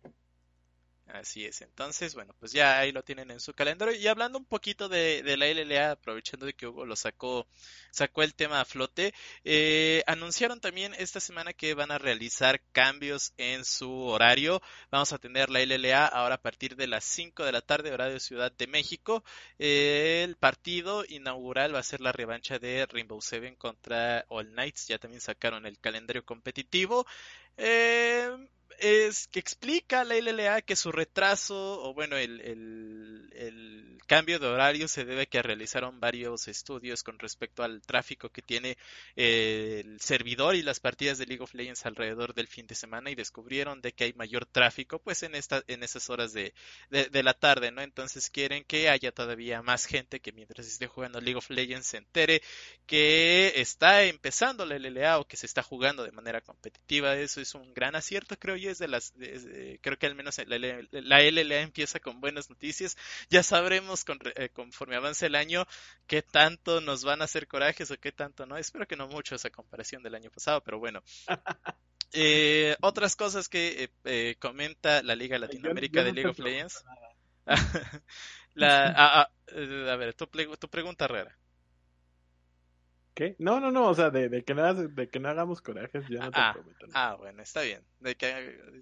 Así es. Entonces, bueno, pues ya ahí lo tienen en su calendario. Y hablando un poquito de, la LLA, aprovechando de que Hugo lo sacó, sacó el tema a flote, eh, anunciaron también esta semana que van a realizar cambios en su horario. Vamos a tener la LLA ahora a partir de las 5 de la tarde, horario Ciudad de México. Eh, el partido inaugural va a ser la revancha de Rainbow Seven contra All Knights. Ya también sacaron el calendario competitivo. Eh, es que explica la LLA que su retraso, o bueno, el, el, el cambio de horario se debe a que realizaron varios estudios con respecto al tráfico que tiene eh, el servidor y las partidas de League of Legends alrededor del fin de semana y descubrieron de que hay mayor tráfico pues en esta, en esas horas de, de, de la tarde, ¿no? Entonces quieren que haya todavía más gente que mientras esté jugando League of Legends se entere que está empezando la LLA o que se está jugando de manera competitiva. Eso es un gran acierto, creo yo. Es de las, creo que al menos la, LLA la LLA empieza con buenas noticias. Ya sabremos con, eh, conforme avance el año qué tanto nos van a hacer corajes o qué tanto no. Espero que no mucho esa comparación del año pasado, pero bueno. <laughs> Eh, otras cosas que eh, comenta la Liga Latinoamérica yo de no League of Legends. <laughs> La, <laughs> ah, ah, a ver, tu pregunta rara. ¿Qué? No, no, no, o sea, de, de que, no, de que no hagamos corajes, yo no te Ah, prometo. nada. Ah, bueno, está bien. De que,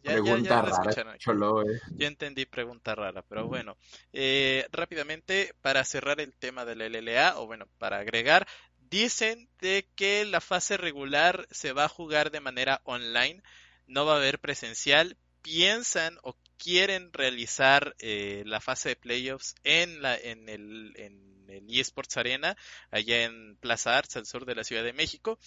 ya, ya, Pregunta ya lo rara, escucharon cholo, eh. Yo entendí pregunta rara, pero bueno. Eh, rápidamente, para cerrar el tema de la LLA, o bueno, para agregar, dicen de que la fase regular se va a jugar de manera online, no va a haber presencial. Piensan o quieren realizar eh, la fase de playoffs en la en el en el eSports Arena allá en Plaza Arts al sur de la Ciudad de México.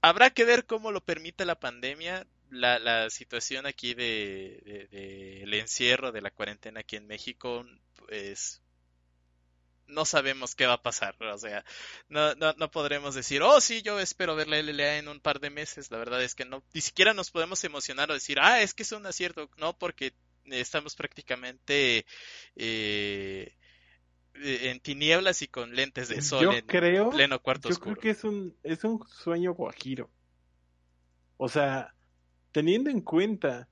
Habrá que ver cómo lo permite la pandemia, la, la situación aquí de, de- de el encierro de la cuarentena aquí en México, pues no sabemos qué va a pasar, o sea, no, no, no podremos decir, oh sí, yo espero ver la LLA en un par de meses, la verdad es que no, ni siquiera nos podemos emocionar o decir, ah, es que es un acierto, no, porque estamos prácticamente eh, eh, en tinieblas y con lentes de sol Yo en creo, pleno cuarto yo oscuro. creo que es un, es un sueño guajiro. O sea, teniendo en cuenta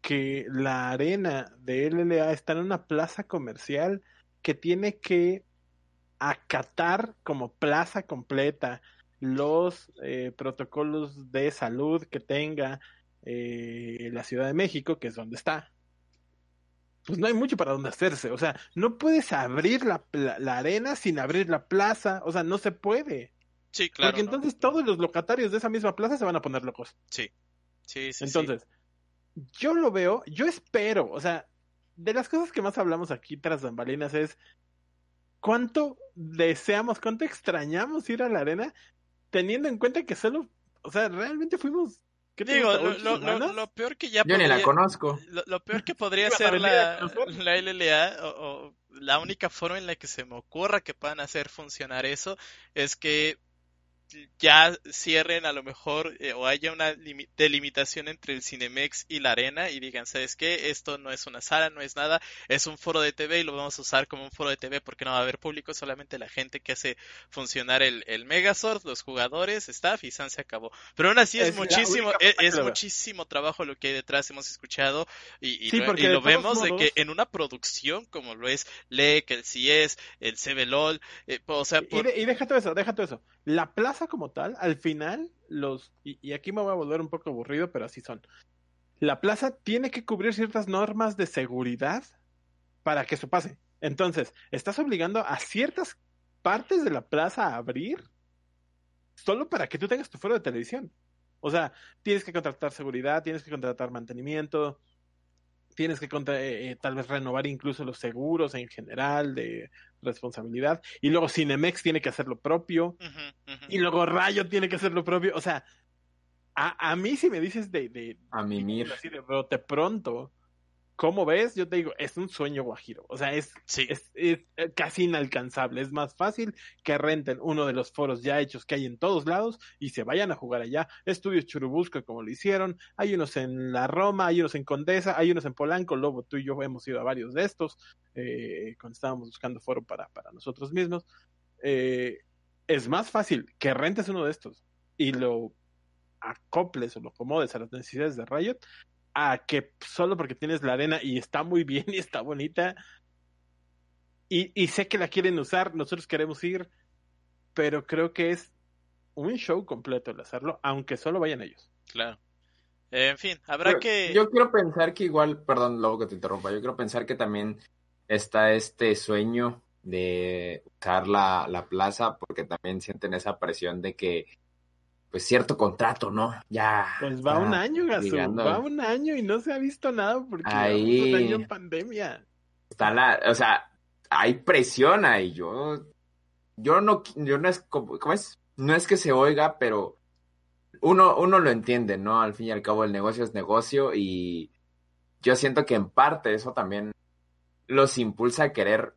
que la arena de LLA está en una plaza comercial que tiene que acatar como plaza completa los eh, protocolos de salud que tenga eh, la Ciudad de México, que es donde está. Pues no hay mucho para donde hacerse. O sea, no puedes abrir la, la, la arena sin abrir la plaza. O sea, no se puede. Sí, claro. Porque ¿no? entonces todos los locatarios de esa misma plaza se van a poner locos. Sí, sí, sí. Entonces, yo lo veo, yo espero, o sea, de las cosas que más hablamos aquí tras bambalinas es cuánto deseamos, cuánto extrañamos ir a la arena, teniendo en cuenta que solo, o sea, realmente fuimos, ¿qué te Digo, lo, ocho lo- lo- semanas? lo peor que ya Yo ni la podría- conozco. lo, lo peor que podría ser la, LLA, o, o la única forma en la que se me ocurra que puedan hacer funcionar eso, es que ya cierren a lo mejor eh, o haya una limi- delimitación entre el Cinemex y la arena y digan, ¿sabes qué? Esto no es una sala, no es nada, es un foro de TV y lo vamos a usar como un foro de TV porque no va a haber público, solamente la gente que hace funcionar el, el Megazord, los jugadores, staff y San se acabó. Pero aún así es, muchísimo, única es, muchísimo trabajo lo que hay detrás, hemos escuchado y, y Sí, lo, y vemos de que en una producción como lo es LEC, el CIES, el CBLOL, eh, o sea, Y, de- y deja todo eso, deja todo eso. La plaza como tal, al final, los, y, aquí me voy a volver un poco aburrido, pero así son. La plaza tiene que cubrir ciertas normas de seguridad para que eso pase. Entonces, estás obligando a ciertas partes de la plaza a abrir solo para que tú tengas tu foro de televisión. O sea, tienes que contratar seguridad, tienes que contratar mantenimiento, tienes que eh, eh, tal vez renovar incluso los seguros en general de responsabilidad. Y luego Cinemex tiene que hacer lo propio. Y luego Rayo tiene que hacer lo propio. O sea, a, a mí si me dices de... de a mimir. Así de pronto ¿Cómo ves? Yo te digo, es un sueño guajiro. O sea, es, es, eh, casi inalcanzable. Es más fácil que renten uno de los foros ya hechos que hay en todos lados y se vayan a jugar allá. Estudios Churubusco, como lo hicieron. Hay unos en la Roma, hay unos en Condesa, hay unos en Polanco. Lobo, tú y yo hemos ido a varios de estos eh, cuando estábamos buscando foro para, para nosotros mismos. Eh, es más fácil que rentes uno de estos y lo acoples o lo acomodes a las necesidades de Riot a que solo porque tienes la arena y está muy bien y está bonita y, y, sé que la quieren usar, nosotros queremos ir, pero creo que es un show completo el hacerlo, aunque solo vayan ellos. Claro. en fin, habrá que... Yo quiero pensar que igual, perdón, luego que te interrumpa, yo quiero pensar que también está este sueño de usar la, la plaza porque también sienten esa presión de que pues cierto contrato, ¿no? Ya. Pues va un año, Gazú, va un año y no se ha visto nada porque Ahí... un año en pandemia. Está la, o sea, hay presión ahí, yo, yo no, yo no es, ¿cómo es? No es que se oiga, pero uno, uno lo entiende, ¿no? Al fin y al cabo el negocio es negocio y yo siento que en parte eso también los impulsa a querer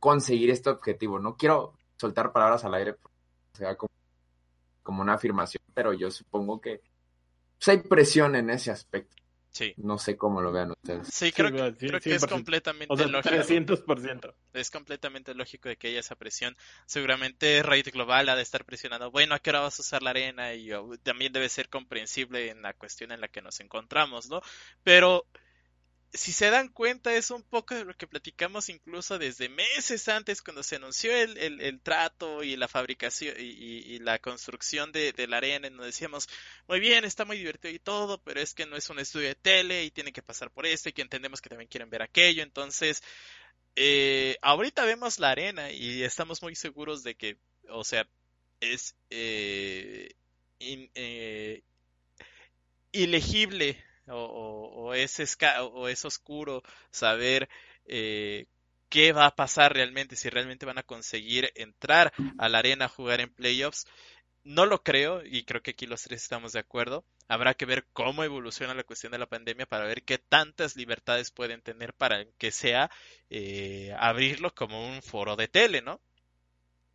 conseguir este objetivo. No quiero soltar palabras al aire, o sea, como como una afirmación, pero yo supongo que pues, hay presión en ese aspecto. Sí. No sé cómo lo vean ustedes. Sí, creo, que es completamente lógico. 300%. Es completamente lógico de que haya esa presión. Seguramente Raid Global ha de estar presionando, bueno, ¿a qué hora vas a usar la arena? Y también debe ser comprensible en la cuestión en la que nos encontramos, ¿no? Pero si se dan cuenta, es un poco de lo que platicamos incluso desde meses antes, cuando se anunció el, el, trato y la fabricación y, la construcción de, la arena, y nos decíamos, muy bien, está muy divertido y todo, pero es que no es un estudio de tele y tiene que pasar por esto y que entendemos que también quieren ver aquello, entonces, eh, ahorita vemos la arena y estamos muy seguros de que, o sea, es eh, eh ilegible o, es, o es oscuro saber eh, qué va a pasar realmente, si realmente van a conseguir entrar a la arena a jugar en playoffs. No lo creo y creo que aquí los tres estamos de acuerdo. Habrá que ver cómo evoluciona la cuestión de la pandemia para ver qué tantas libertades pueden tener para que sea eh, abrirlo como un foro de tele, ¿no?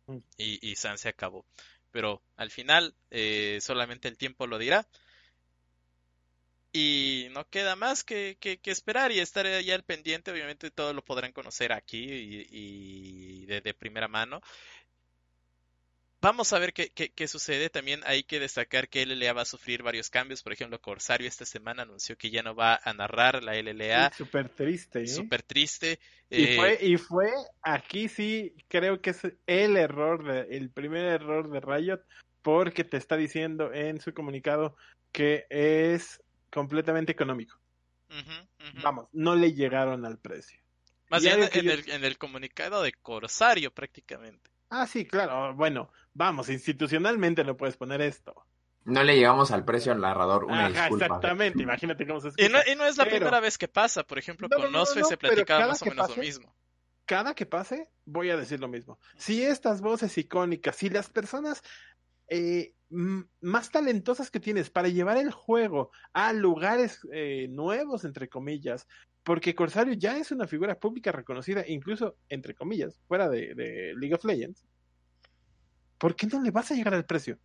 Mm. Y, y San se acabó. Pero al final eh, solamente el tiempo lo dirá. Y no queda más que, que, esperar y estar ya al pendiente. Obviamente todo lo podrán conocer aquí y, de, primera mano. Vamos a ver qué, qué, sucede. También hay que destacar que LLA va a sufrir varios cambios. Por ejemplo, Corsario esta semana anunció que ya no va a narrar la LLA. Súper triste. ¿eh? Súper triste. Y, fue, y fue, aquí sí, creo que es el error, el primer error de Riot, porque te está diciendo en su comunicado que es completamente económico. Vamos, no le llegaron al precio. Más bien en, el, en el comunicado de Corsario prácticamente. Ah, sí, claro. Bueno, vamos, institucionalmente no puedes poner esto. No le llegamos al precio al narrador, una disculpa. Exactamente, imagínate cómo se escucha. Y no, es la primera vez que pasa, por ejemplo, con Nosfe se platicaba más o menos lo mismo. Cada que pase, voy a decir lo mismo. Si estas voces icónicas, si las personas eh, más talentosas que tienes para llevar el juego a lugares eh, nuevos, entre comillas, porque Corsario ya es una figura pública reconocida, incluso, entre comillas, fuera de, de League of Legends, ¿por qué no le vas a llegar al precio?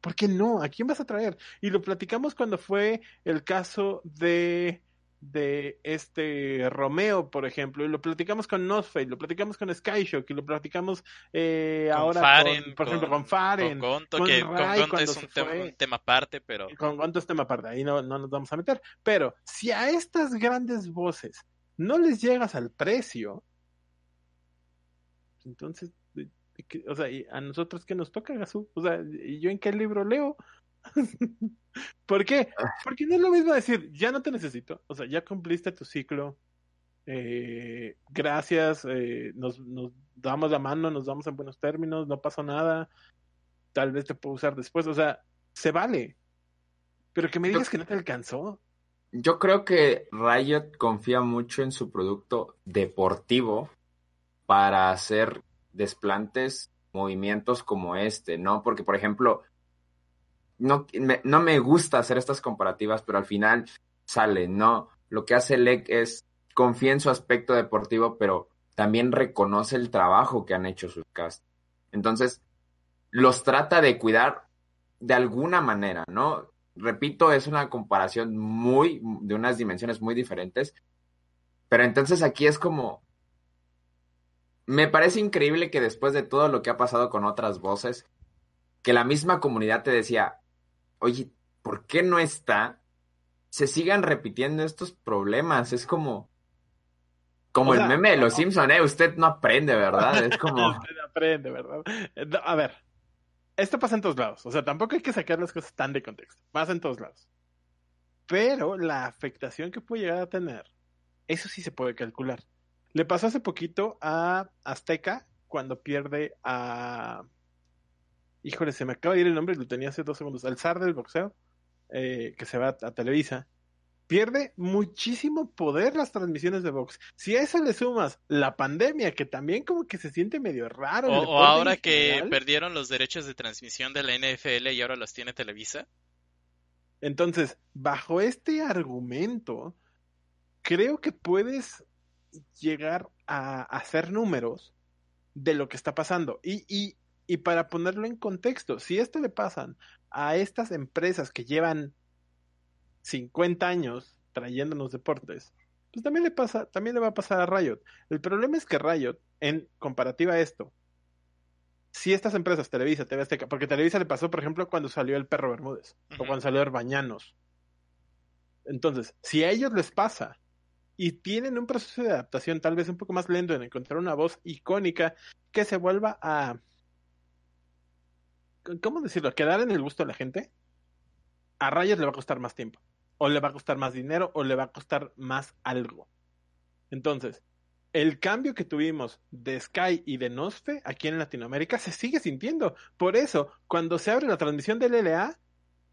¿Por qué no? ¿A quién vas a traer? Y lo platicamos cuando fue el caso de de este Romeo, por ejemplo, y lo platicamos con Nosfade, lo platicamos con Skyshock, y lo platicamos eh, ahora, con, por ejemplo, con Faren, con Gonto, que con Gonto es un, tema aparte, pero... Con Gonto es tema aparte, ahí no, no nos vamos a meter, pero si a estas grandes voces no les llegas al precio, entonces, o sea, a nosotros qué nos toca, Gasú? O sea, ¿y yo en qué libro leo? <laughs> ¿Por qué? Ah. Porque no es lo mismo decir, ya no te necesito, o sea, ya cumpliste tu ciclo, eh, gracias, eh, nos, nos, damos la mano, nos damos en buenos términos, no pasó nada, tal vez te puedo usar después. O sea, se vale. Pero que me digas que no te alcanzó. Yo creo que Riot confía mucho en su producto deportivo para hacer desplantes, movimientos como este, ¿no? Porque, por ejemplo, no me, no me gusta hacer estas comparativas, pero al final sale, ¿no? Lo que hace LEC es confía en su aspecto deportivo, pero también reconoce el trabajo que han hecho sus cast. Entonces, los trata de cuidar de alguna manera, ¿no? repito, es una comparación muy, de unas dimensiones muy diferentes. Pero entonces aquí es como, me parece increíble que después de todo lo que ha pasado con otras voces, que la misma comunidad te decía, oye, ¿por qué no está? Se sigan repitiendo estos problemas. Es como, como el meme de los Simpson, ¿eh? Usted no aprende, ¿verdad? Es <laughs> como... Usted aprende, ¿verdad? A ver, esto pasa en todos lados. O sea, tampoco hay que sacar las cosas tan de contexto. Pasa en todos lados. Pero la afectación que puede llegar a tener, eso sí se puede calcular. Le pasó hace poquito a Azteca cuando pierde a. Híjole, se me acaba de ir el nombre, lo tenía hace dos segundos. Al zar del boxeo, eh, que se va a Televisa pierde muchísimo poder las transmisiones de Vox. Si a eso le sumas la pandemia, que también como que se siente medio raro. O, ahora que perdieron los derechos de transmisión de la NFL y ahora los tiene Televisa. Entonces, bajo este argumento, creo que puedes llegar a hacer números de lo que está pasando. Y, y, y para ponerlo en contexto, si esto le pasan a estas empresas que llevan 50 años trayéndonos deportes, pues también le pasa, también le va a pasar a Riot. El problema es que Riot, en comparativa a esto, si estas empresas, Televisa, TV Azteca, porque Televisa le pasó, por ejemplo, cuando salió el perro Bermúdez, o cuando salió Herbañanos. Entonces, si a ellos les pasa y tienen un proceso de adaptación tal vez un poco más lento en encontrar una voz icónica que se vuelva a ¿cómo decirlo? quedar en el gusto de la gente, a Riot le va a costar más tiempo o le va a costar más dinero o le va a costar más algo. Entonces, el cambio que tuvimos de Sky y de Nosfe aquí en Latinoamérica se sigue sintiendo. Por eso, cuando se abre la transmisión del LA,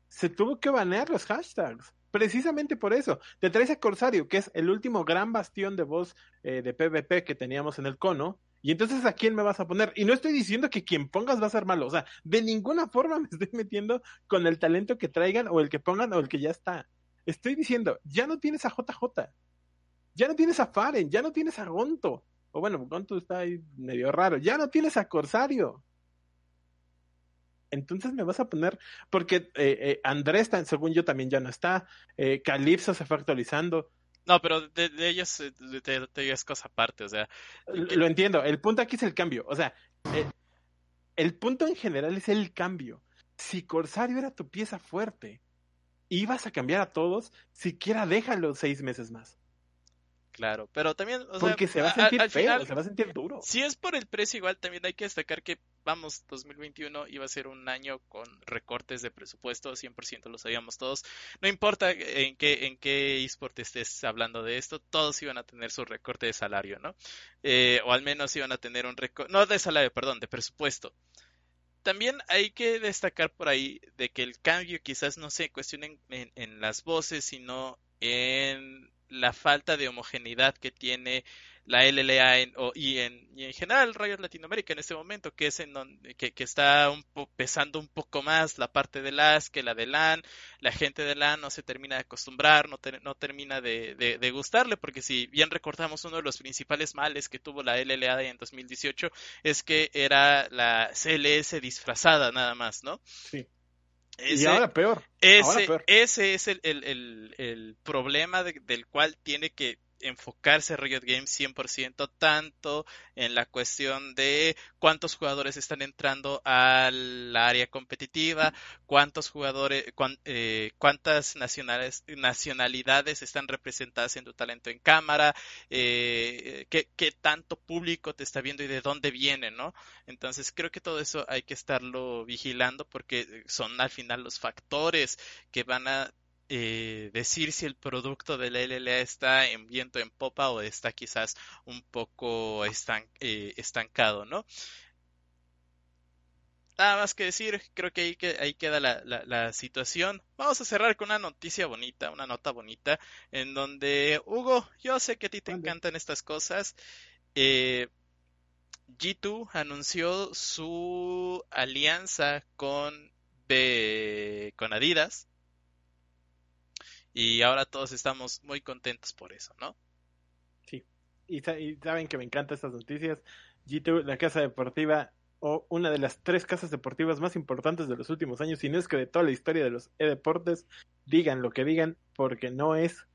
se tuvo que banear los hashtags. Precisamente por eso. Te traes a Corsario, que es el último gran bastión de voz eh, de PvP que teníamos en el cono. Y entonces, ¿a quién me vas a poner? Y no estoy diciendo que quien pongas va a ser malo. O sea, de ninguna <laughs> forma me estoy metiendo con el talento que traigan o el que pongan o el que ya está. Estoy diciendo, ya no tienes a JJ, ya no tienes a Faren, ya no tienes a Gonto. O bueno, Gonto está ahí medio raro, ya no tienes a Corsario. Entonces me vas a poner, porque eh, eh, Andrés, según yo, también ya no está. Eh, Calypso se fue actualizando. No, pero de, ellos, de, es cosa aparte, o sea. Lo entiendo, el punto aquí es el cambio. O sea, el punto en general es el cambio. Si Corsario era tu pieza fuerte, ibas a cambiar a todos, siquiera déjalo seis meses más. Claro, pero también, o Porque se va a sentir feo, se va a sentir duro. Si es por el precio, igual también hay que destacar que, vamos, 2021 iba a ser un año con recortes de presupuesto, 100% lo sabíamos todos. No importa en qué, en qué eSport estés hablando de esto, todos iban a tener su recorte de salario, ¿no? Eh, o al menos iban a tener un recorte, no de salario, perdón, de presupuesto también hay que destacar por ahí de que el cambio quizás no se cuestione en, las voces, sino en la falta de homogeneidad que tiene la LLA y, en, y en general Rayos Latinoamérica en este momento, que es en donde que, está un pesando un poco más la parte de LAS que la de LAN, la gente de LAN no se termina de acostumbrar, no, termina de, de, gustarle, porque si bien recordamos uno de los principales males que tuvo la LLA en 2018 es que era la CLS disfrazada nada más, ¿no? Sí. Y ahora peor. Ese, ese es el, el, el, problema del cual tiene que enfocarse Riot Games 100% tanto en la cuestión de cuántos jugadores están entrando al área competitiva, cuántos jugadores, eh, cuántas nacionales, nacionalidades están representadas en tu talento en cámara, eh, qué, qué, tanto público te está viendo y de dónde viene, ¿no? Entonces creo que todo eso hay que estarlo vigilando porque son al final los factores que van a eh, decir si el producto de la LLA está en viento en popa o está quizás un poco eh, estancado, ¿no? nada más que decir, creo que ahí, que, ahí queda la, la, situación. Vamos a cerrar con una noticia bonita, una nota bonita, en donde, Hugo, yo sé que a ti te encantan estas cosas. Eh, G2 anunció su alianza con, con Adidas. Y ahora todos estamos muy contentos por eso, ¿no? Sí. Y, y saben que me encantan estas noticias. G2, la casa deportiva o una de las tres casas deportivas más importantes de los últimos años, y no es que de toda la historia de los e-deportes, digan lo que digan, porque no es,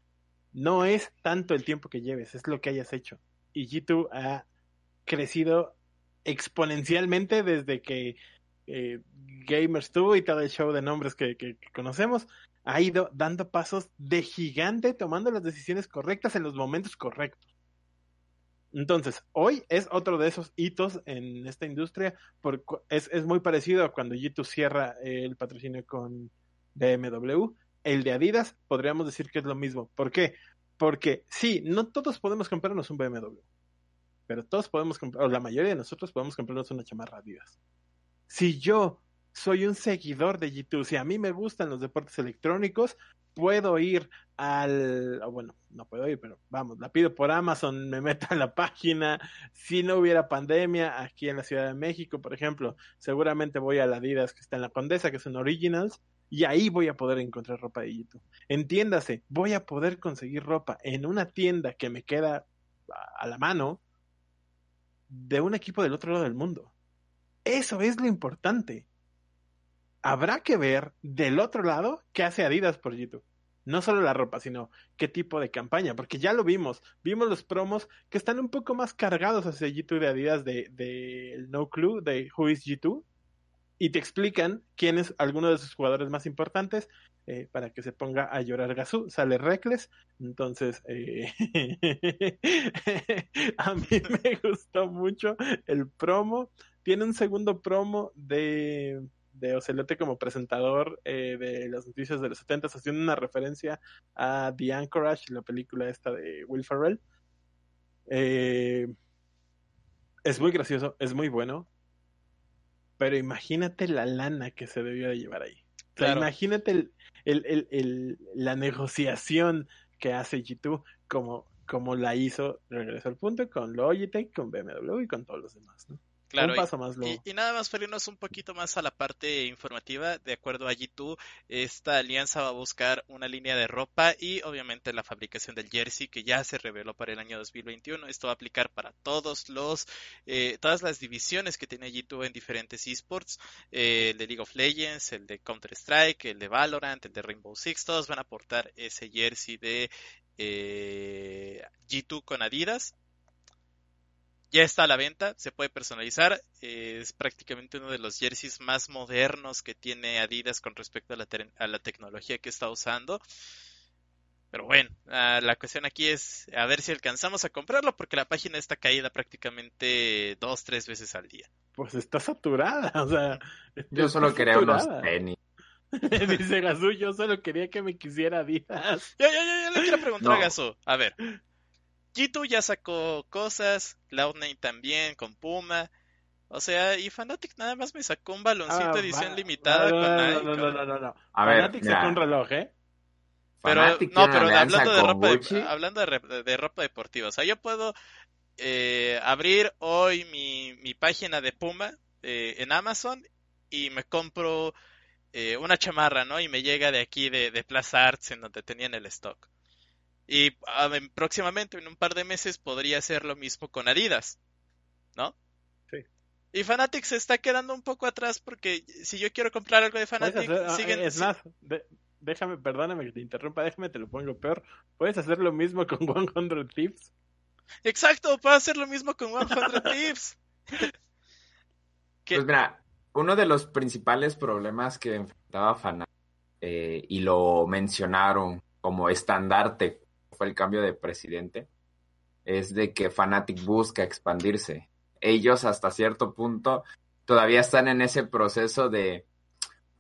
no es tanto el tiempo que lleves, es lo que hayas hecho. Y G2 ha crecido exponencialmente desde que eh, Gamers tuvo y todo el show de nombres que, que conocemos, ha ido dando pasos de gigante, tomando las decisiones correctas en los momentos correctos. Entonces, hoy es otro de esos hitos en esta industria, porque es, es muy parecido a cuando G2 cierra el patrocinio con BMW. El de Adidas podríamos decir que es lo mismo. ¿Por qué? Porque sí, no todos podemos comprarnos un BMW, pero todos podemos comprar, o la mayoría de nosotros podemos comprarnos una chamarra Adidas. Si yo soy un seguidor de G2, si a mí me gustan los deportes electrónicos, puedo ir al, bueno, no puedo ir, pero vamos, la pido por Amazon, <laughs> me meto a la página. Si no hubiera pandemia aquí en la Ciudad de México, por ejemplo, seguramente voy a la Adidas que está en la Condesa, que son Originals, y ahí voy a poder encontrar ropa de YouTube. Entiéndase, voy a poder conseguir ropa en una tienda que me queda a la mano de un equipo del otro lado del mundo. Eso es lo importante. Habrá que ver del otro lado qué hace Adidas por YouTube no solo la ropa, sino qué tipo de campaña, porque ya lo vimos, vimos los promos que están un poco más cargados hacia G2 de Adidas de, No Clue, de Who is G2, y te explican quién es alguno de sus jugadores más importantes eh, para que se ponga a llorar Gazú. Sale Reckless, entonces eh, <laughs> a mí me gustó mucho el promo. Tiene un segundo promo de de Ocelote como presentador eh, de las noticias de los 70 haciendo una referencia a The Anchorage, la película esta de Will Ferrell. Eh, es muy gracioso, es muy bueno, pero imagínate la lana que se debió de llevar ahí. imagínate el, la negociación que hace G2 como, como la hizo, regreso al punto, con Logitech, con BMW y con todos los demás, ¿no? Claro, y, nada más para irnos un poquito más a la parte informativa, de acuerdo a G2, esta alianza va a buscar una línea de ropa y obviamente la fabricación del jersey que ya se reveló para el año 2021. Esto va a aplicar para todos los, eh, todas las divisiones que tiene G2 en diferentes esports, eh, el de League of Legends, el de Counter Strike, el de Valorant, el de Rainbow Six, todos van a aportar ese jersey de eh, G2 con Adidas ya está a la venta, se puede personalizar. es prácticamente uno de los jerseys más modernos que tiene Adidas con respecto a la, a la tecnología que está usando. Pero bueno, ah, la cuestión aquí es a ver si alcanzamos a comprarlo porque la página está caída prácticamente dos, tres veces al día. Pues está saturada, o sea. Yo solo quería unos tenis. <laughs> Dice Gazú, yo solo quería que me quisiera Adidas. Yo, yo, yo, le quiero preguntar a Gazú. A ver, G2 ya sacó cosas, Cloud9 también, con Puma. O sea, y Fnatic nada más me sacó un baloncito de edición limitada no, con no, no, no, no, no, no, A Fnatic sacó un reloj, ¿eh? Pero, no, pero hablando de ropa, de, hablando de, ropa deportiva, o sea, yo puedo eh, abrir hoy mi, mi página de Puma eh, en Amazon y me compro eh, una chamarra, ¿no? Y me llega de aquí de, de Plaza Arts en donde tenían el stock. Y próximamente, en un par de meses, podría ser lo mismo con Adidas, ¿no? Sí. Y Fanatics se está quedando un poco atrás porque si yo quiero comprar algo de Fanatics, ah, siguen... Es más, déjame, perdóname que te interrumpa, déjame te lo pongo peor. Puedes hacer lo mismo con <laughs> 100 Tips. Exacto, puedo hacer lo mismo con 100 <laughs> Tips. Pues mira, uno de los principales problemas que enfrentaba Fanatics, eh, y lo mencionaron como estandarte fue el cambio de presidente, es de que Fanatic busca expandirse. Ellos hasta cierto punto todavía están en ese proceso de,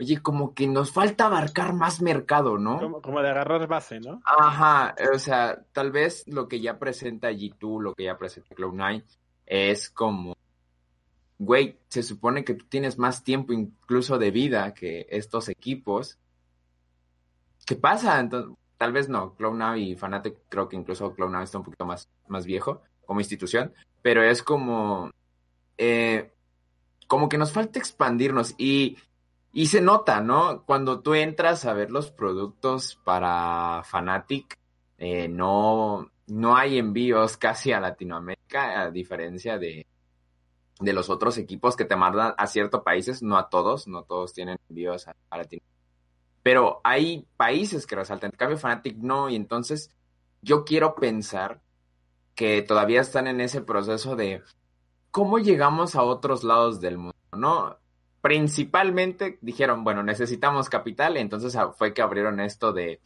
oye, como que nos falta abarcar más mercado, ¿no? Como, de agarrar base, ¿no? Ajá, o sea, tal vez lo que ya presenta G2, lo que ya presenta Cloud9, es como güey, se supone que tú tienes más tiempo incluso de vida que estos equipos. ¿Qué pasa? Entonces, tal vez no, Cloud y Fanatic, creo que incluso Cloud está un poquito más, más viejo como institución, pero es como, eh, como que nos falta expandirnos y, y se nota, ¿no? Cuando tú entras a ver los productos para Fanatic, eh, no, no hay envíos casi a Latinoamérica, a diferencia de, de los otros equipos que te mandan a ciertos países, no a todos, no todos tienen envíos a, Latinoamérica. Pero hay países que resaltan, en cambio Fanatic no, y entonces yo quiero pensar que todavía están en ese proceso de cómo llegamos a otros lados del mundo, ¿no? Principalmente dijeron, bueno, necesitamos capital, y entonces fue que abrieron esto de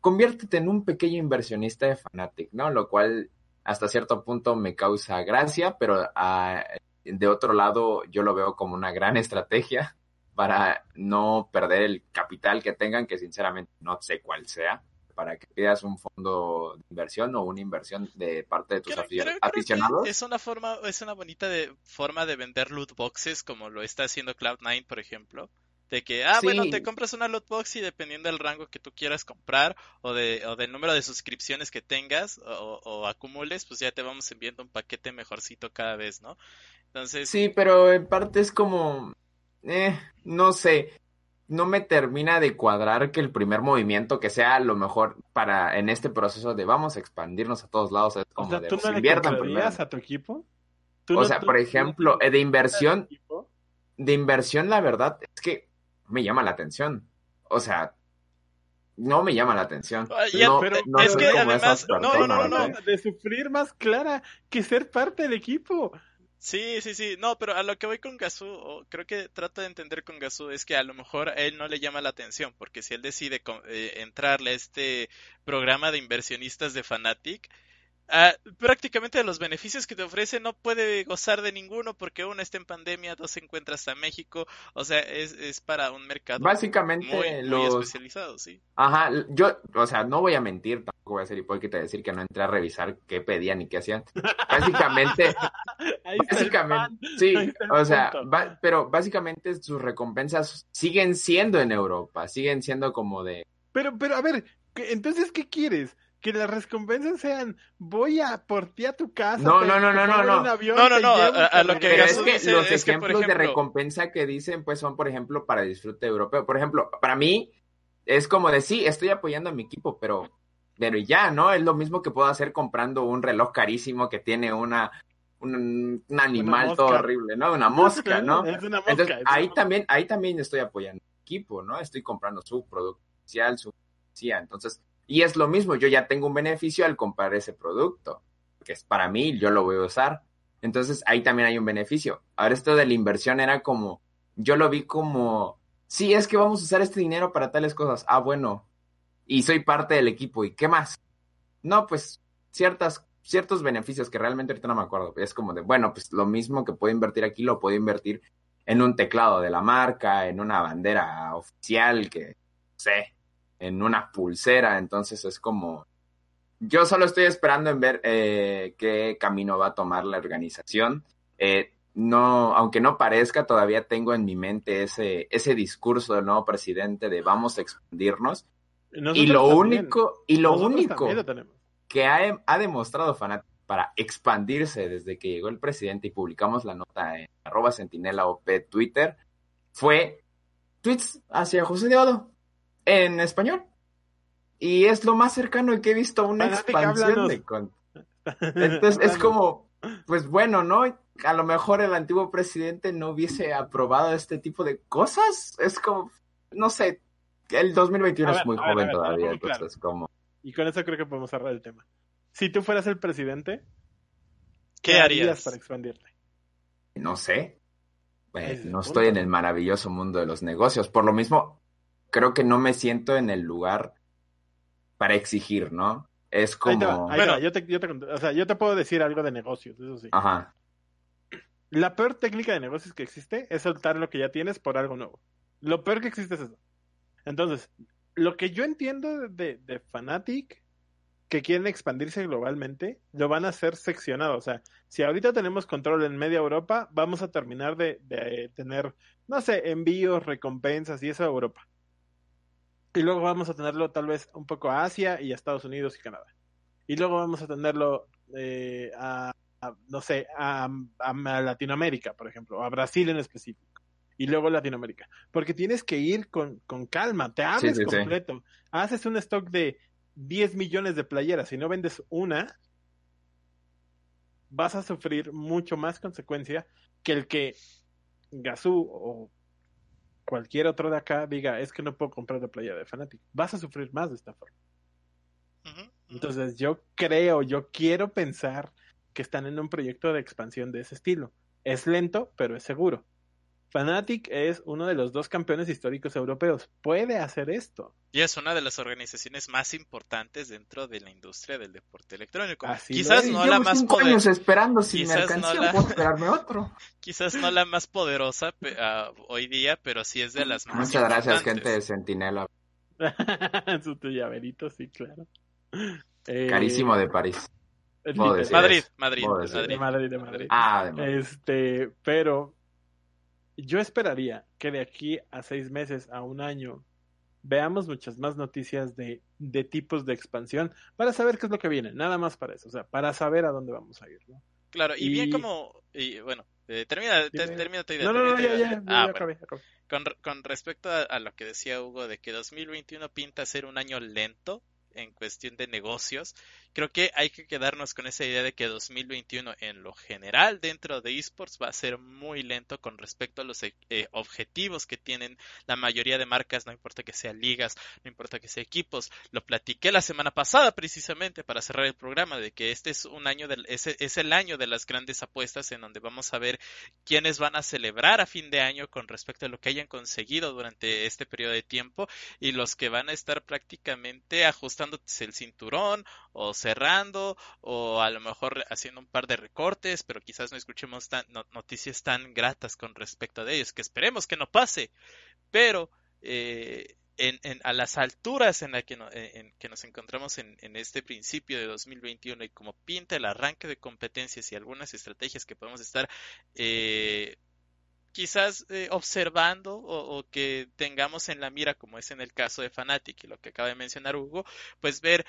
conviértete en un pequeño inversionista de Fanatic, ¿no? Lo cual hasta cierto punto me causa gracia, pero ah, de otro lado yo lo veo como una gran <laughs> estrategia para no perder el capital que tengan, que sinceramente no sé cuál sea, para que pidas un fondo de inversión o una inversión de parte de tus aficionados. es una forma, es una bonita de, forma de vender loot boxes como lo está haciendo Cloud9, por ejemplo. De que, ah, bueno, te compras una loot box y dependiendo del rango que tú quieras comprar o, de, o del número de suscripciones que tengas o, acumules, pues ya te vamos enviando un paquete mejorcito cada vez, ¿no? Entonces... Sí, pero en parte es como, eh, no sé, no me termina de cuadrar que el primer movimiento que sea lo mejor para en este proceso de vamos a expandirnos a todos lados es como o de ¿tú no le a tu equipo? o sea, por ejemplo, de inversión, de inversión, la verdad es que me llama la atención. O sea, no me llama la atención. Ah, no, pero es que además, no, no, no, no, de sufrir más clara que ser parte del equipo. Sí, sí, sí, no, pero a lo que voy con Gazú, creo que trato de entender con Gazú es que a lo mejor a él no le llama la atención, porque si él decide eh, entrarle a este programa de inversionistas de Fanatic, Ah, prácticamente de los beneficios que te ofrece no puede gozar de ninguno porque uno está en pandemia, dos se encuentra hasta México, o sea, es, es para un mercado Básicamente muy, especializado, sí. Ajá, yo, o sea, no voy a mentir, tampoco voy a ser hipócrita decir que no entré a revisar qué pedían y qué hacían. <laughs> Básicamente, básicamente, sí, o sea, pero básicamente sus recompensas siguen siendo en Europa, siguen siendo como de... Pero, pero, a ver, entonces, ¿qué quieres? Que las recompensas sean voy a por ti a tu casa. No, no, no, no, no, no. No, no, no, a, lo que es que los ejemplos de recompensa que dicen pues son por ejemplo para disfrute europeo. Por ejemplo, para mí es como de sí, estoy apoyando a mi equipo, pero pero ya, ¿no? Es lo mismo que puedo hacer comprando un reloj carísimo que tiene una un, animal todo horrible, ¿no? Una <laughs> mosca, ¿no? Es una mosca, Entonces, ahí también ahí también estoy apoyando a mi equipo, ¿no? Estoy comprando su producto oficial, su entonces y es lo mismo, yo ya tengo un beneficio al comprar ese producto, que es para mí, yo lo voy a usar. Entonces ahí también hay un beneficio. Ahora esto de la inversión era como, yo lo vi como, sí, es que vamos a usar este dinero para tales cosas. Ah, bueno, y soy parte del equipo, ¿y qué más? No, pues ciertas, ciertos beneficios que realmente ahorita no me acuerdo. Es como de, bueno, pues lo mismo que puedo invertir aquí, lo puedo invertir en un teclado de la marca, en una bandera oficial que, sé, en una pulsera, entonces es como, yo solo estoy esperando en ver eh, qué camino va a tomar la organización. Eh, no, aunque no parezca, todavía tengo en mi mente ese, ese discurso del nuevo presidente de vamos a expandirnos. y lo único, y lo único que ha, ha demostrado Fanat para expandirse desde que llegó el presidente y publicamos la nota en arroba sentinela OP Twitter fue tweets hacia José de Odo en español. Y es lo más cercano que he visto a una expansión de <laughs> Entonces es como, pues bueno, ¿no? A lo mejor el antiguo presidente no hubiese aprobado este tipo de cosas. Es como, no sé, el 2021 es muy joven todavía, entonces como... Y con eso creo que podemos cerrar el tema. Si tú fueras el presidente, ¿qué, harías? para expandirte? No sé. no estoy en el maravilloso mundo de los negocios. Por lo mismo, creo que no me siento en el lugar para exigir, ¿no? Es como... bueno, yo te, yo te, o sea, yo te puedo decir algo de negocios, eso sí. Ajá. La peor técnica de negocios que existe es soltar lo que ya tienes por algo nuevo. Lo peor que existe es eso. Entonces, lo que yo entiendo de, de Fanatic que quieren expandirse globalmente, lo van a hacer seccionado. O sea, si ahorita tenemos control en media Europa, vamos a terminar de, de tener, no sé, envíos, recompensas y eso a Europa. Y luego vamos a tenerlo tal vez un poco a Asia y a Estados Unidos y Canadá. Y luego vamos a tenerlo eh, a, a, no sé, a, a, Latinoamérica, por ejemplo, a Brasil en específico. Y luego Latinoamérica. Porque tienes que ir con, con calma, te abres sí, sí, completo. Sí. Haces un stock de 10 millones de playeras, si no vendes una, vas a sufrir mucho más consecuencia que el que Gazú o cualquier otro de acá diga, es que no puedo comprar la playera de Fanatic. Vas a sufrir más de esta forma. Uh -huh, uh -huh. Entonces yo creo, yo quiero pensar que están en un proyecto de expansión de ese estilo. Es lento, pero es seguro. Fnatic es uno de los dos campeones históricos europeos. Puede hacer esto. Y es una de las organizaciones más importantes dentro de la industria del deporte electrónico. Así <laughs> quizás no la más poderosa. esperando si me alcancé, no la... puedo esperarme otro. quizás no la más poderosa uh, hoy día, pero sí es de las más Muchas gracias, gente de Sentinela. <laughs> Su llaverito, sí, claro. Eh... Carísimo de París. Madrid, Madrid, Madrid, de Madrid, de Madrid. Ah, de Madrid. Este, pero yo esperaría que de aquí a seis meses, a un año, veamos muchas más noticias de, de, tipos de expansión para saber qué es lo que viene, nada más para eso, o sea, para saber a dónde vamos a ir, ¿no? Claro, y, y... bien como, y bueno, eh, termina, te, termina tu idea. No, no, no, ya, ya, ya, ah, ya acabé, acabé. Con, con respecto a, a, lo que decía Hugo de que 2021 pinta ser un año lento en cuestión de negocios, creo que hay que quedarnos con esa idea de que 2021 en lo general dentro de esports va a ser muy lento con respecto a los eh, objetivos que tienen la mayoría de marcas, no importa que sean ligas, no importa que sean equipos. Lo platiqué la semana pasada precisamente para cerrar el programa de que este es un año del, es, es el año de las grandes apuestas en donde vamos a ver quiénes van a celebrar a fin de año con respecto a lo que hayan conseguido durante este periodo de tiempo y los que van a estar prácticamente ajustando el cinturón o cerrando o a lo mejor haciendo un par de recortes, pero quizás no escuchemos noticias tan gratas con respecto de ellos, que esperemos que no pase, pero eh, a las alturas en las en, que nos encontramos en, este principio de 2021 y como pinta el arranque de competencias y algunas estrategias que podemos estar eh, quizás eh, observando o, o, que tengamos en la mira, como es en el caso de Fanatic y lo que acaba de mencionar Hugo, pues ver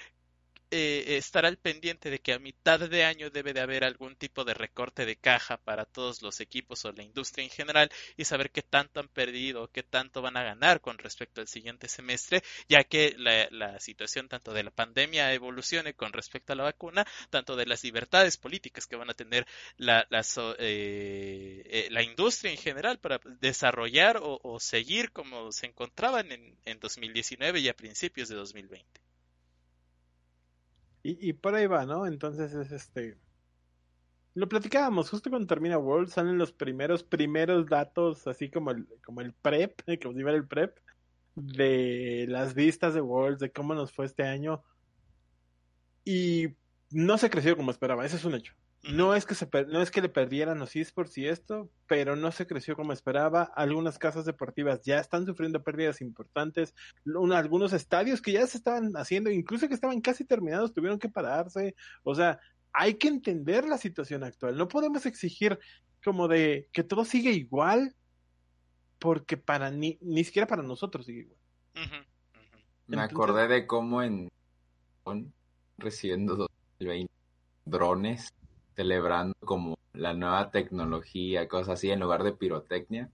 eh, estar al pendiente de que a mitad de año debe de haber algún tipo de recorte de caja para todos los equipos o la industria en general y saber qué tanto han perdido, qué tanto van a ganar con respecto al siguiente semestre, ya que la, situación tanto de la pandemia evolucione con respecto a la vacuna, tanto de las libertades políticas que van a tener la, eh, eh, industria en general para desarrollar o, o seguir como se encontraban en, en 2019 y a principios de 2020. Y, y, por ahí va, ¿no? Entonces es este. Lo platicábamos, justo cuando termina World salen los primeros, primeros datos, así como el, como el prep, <laughs> como si fuera el prep, de las vistas de Worlds, de cómo nos fue este año. Y no se creció como esperaba, ese es un hecho. No es que se no es que le perdieran los esports y esto, pero no se creció como esperaba. Algunas casas deportivas ya están sufriendo pérdidas importantes. Un, algunos estadios que ya se estaban haciendo, incluso que estaban casi terminados, tuvieron que pararse. O sea, hay que entender la situación actual. No podemos exigir como de que todo siga igual, porque para ni, ni siquiera para nosotros sigue igual. Uh -huh, uh -huh. Me acordé de cómo en recibiendo 2020 drones celebrando como la nueva tecnología, cosas así, en lugar de pirotecnia.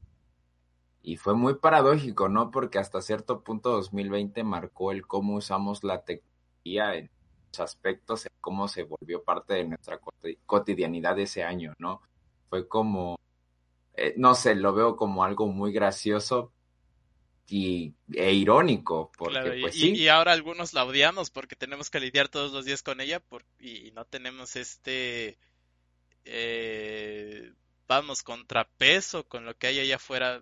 Y fue muy paradójico, ¿no? Porque hasta cierto punto 2020 marcó el cómo usamos la tecnología en los aspectos, cómo se volvió parte de nuestra cotidianidad ese año, ¿no? Fue como, eh, no sé, lo veo como algo muy gracioso, y, e irónico, porque claro, pues y, sí. Y ahora algunos la odiamos porque tenemos que lidiar todos los días con ella por, y no tenemos este eh, vamos, contrapeso con lo que hay allá afuera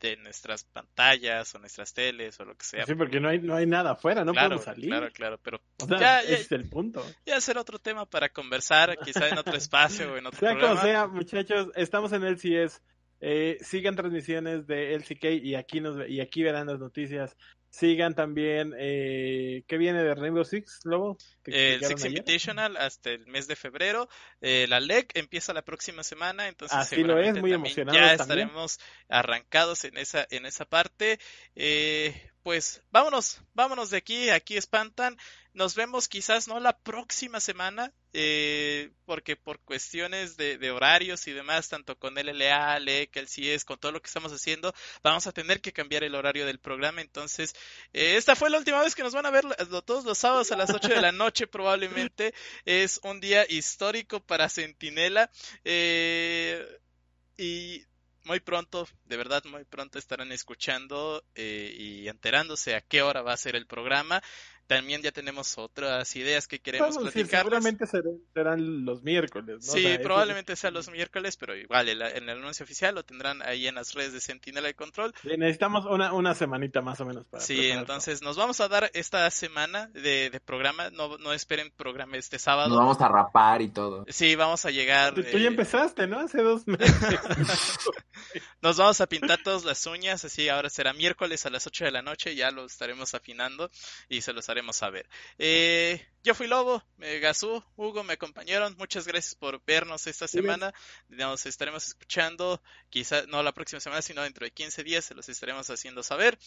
de nuestras pantallas o nuestras teles o lo que sea. Sí, porque no hay, no hay nada afuera, no claro, podemos salir. Claro, claro, pero o sea, ya, ese es el punto. Ya será otro tema para conversar, quizá en otro <laughs> espacio o en otro sea programa. como sea, muchachos, estamos en el CS. Eh, sigan transmisiones de LCK y aquí nos y aquí verán las noticias Sigan también, eh, ¿qué viene de Rainbow Six, Lobo? El Six Invitational hasta el mes de febrero. Eh, la LEC empieza la próxima semana, entonces Así lo es, muy emocionado. Ya estaremos arrancados en esa, en esa parte. Eh, pues vámonos, vámonos de aquí, aquí espantan. Nos vemos quizás no la próxima semana, eh, porque por cuestiones de, horarios y demás, tanto con LLA, LEC, el CIES, con todo lo que estamos haciendo, vamos a tener que cambiar el horario del programa. Entonces, eh, esta fue la última vez que nos van a ver todos los sábados a las 8 de la noche, probablemente. Es un día histórico para Centinela. Eh, y muy pronto, de verdad muy pronto estarán escuchando eh, y enterándose a qué hora va a ser el programa. También ya tenemos otras ideas que queremos platicar. seguramente serán, los miércoles, ¿no? Sí, probablemente sean los miércoles, pero igual en el anuncio oficial lo tendrán ahí en las redes de Sentinela de Control. necesitamos una, una semanita más o menos para Sí, entonces nos vamos a dar esta semana de, programa, no, no esperen programa este sábado. Nos vamos a rapar y todo. Sí, vamos a llegar. Tú, ya eh, empezaste, ¿no? Hace dos meses. <laughs> nos vamos a pintar todas las uñas, así ahora será miércoles a las 8 de la noche, ya lo estaremos afinando y se los haremos a ver. Eh, yo fui Lobo, eh, Gazú, Hugo me acompañaron. Muchas gracias por vernos esta semana. Nos estaremos escuchando, quizá no la próxima semana, sino dentro de 15 días se los estaremos haciendo saber.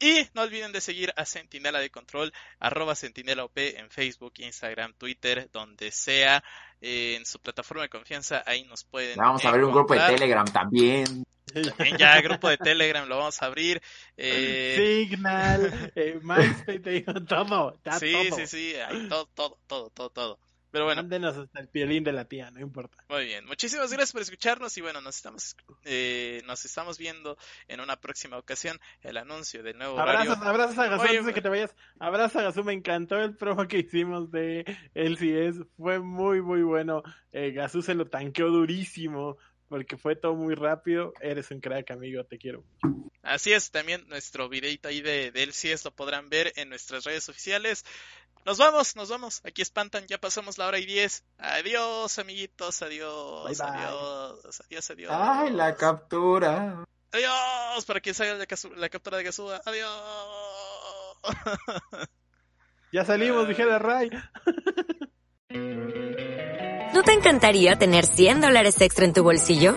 Y no olviden de seguir a Sentinela de Control, arroba Sentinela OP en Facebook, Instagram, Twitter, donde sea, eh, en su plataforma de confianza, ahí nos pueden. Vamos a abrir un grupo de Telegram también. También ya grupo de Telegram lo vamos a abrir. Eh... Signal, eh, MySpace, todo. sí, sí, sí, todo, todo, todo, todo, todo. Pero bueno. Mándenos hasta el piolín de la tía, no importa. Muy bien. Muchísimas gracias por escucharnos y bueno, nos estamos eh, nos estamos viendo en una próxima ocasión el anuncio del nuevo abrazos, horario. Abrazos a antes de que te vayas. Abrazo a Gasú, me encantó el promo que hicimos de LCS. Fue muy, muy bueno. Eh, Gasú se lo tanqueó durísimo porque fue todo muy rápido. Eres un crack, amigo, te quiero. Así es, también nuestro videito ahí de, de LCS lo podrán ver en nuestras redes oficiales. Nos vamos, nos vamos. Aquí espantan, ya pasamos la hora y diez. Adiós, amiguitos, adiós, adiós, adiós, adiós. Ay, la captura. Adiós, para quien salga la, captura de Gasuda. Adiós. ya salimos, dijera Ray. ¿No te encantaría tener 100 dólares extra en tu bolsillo?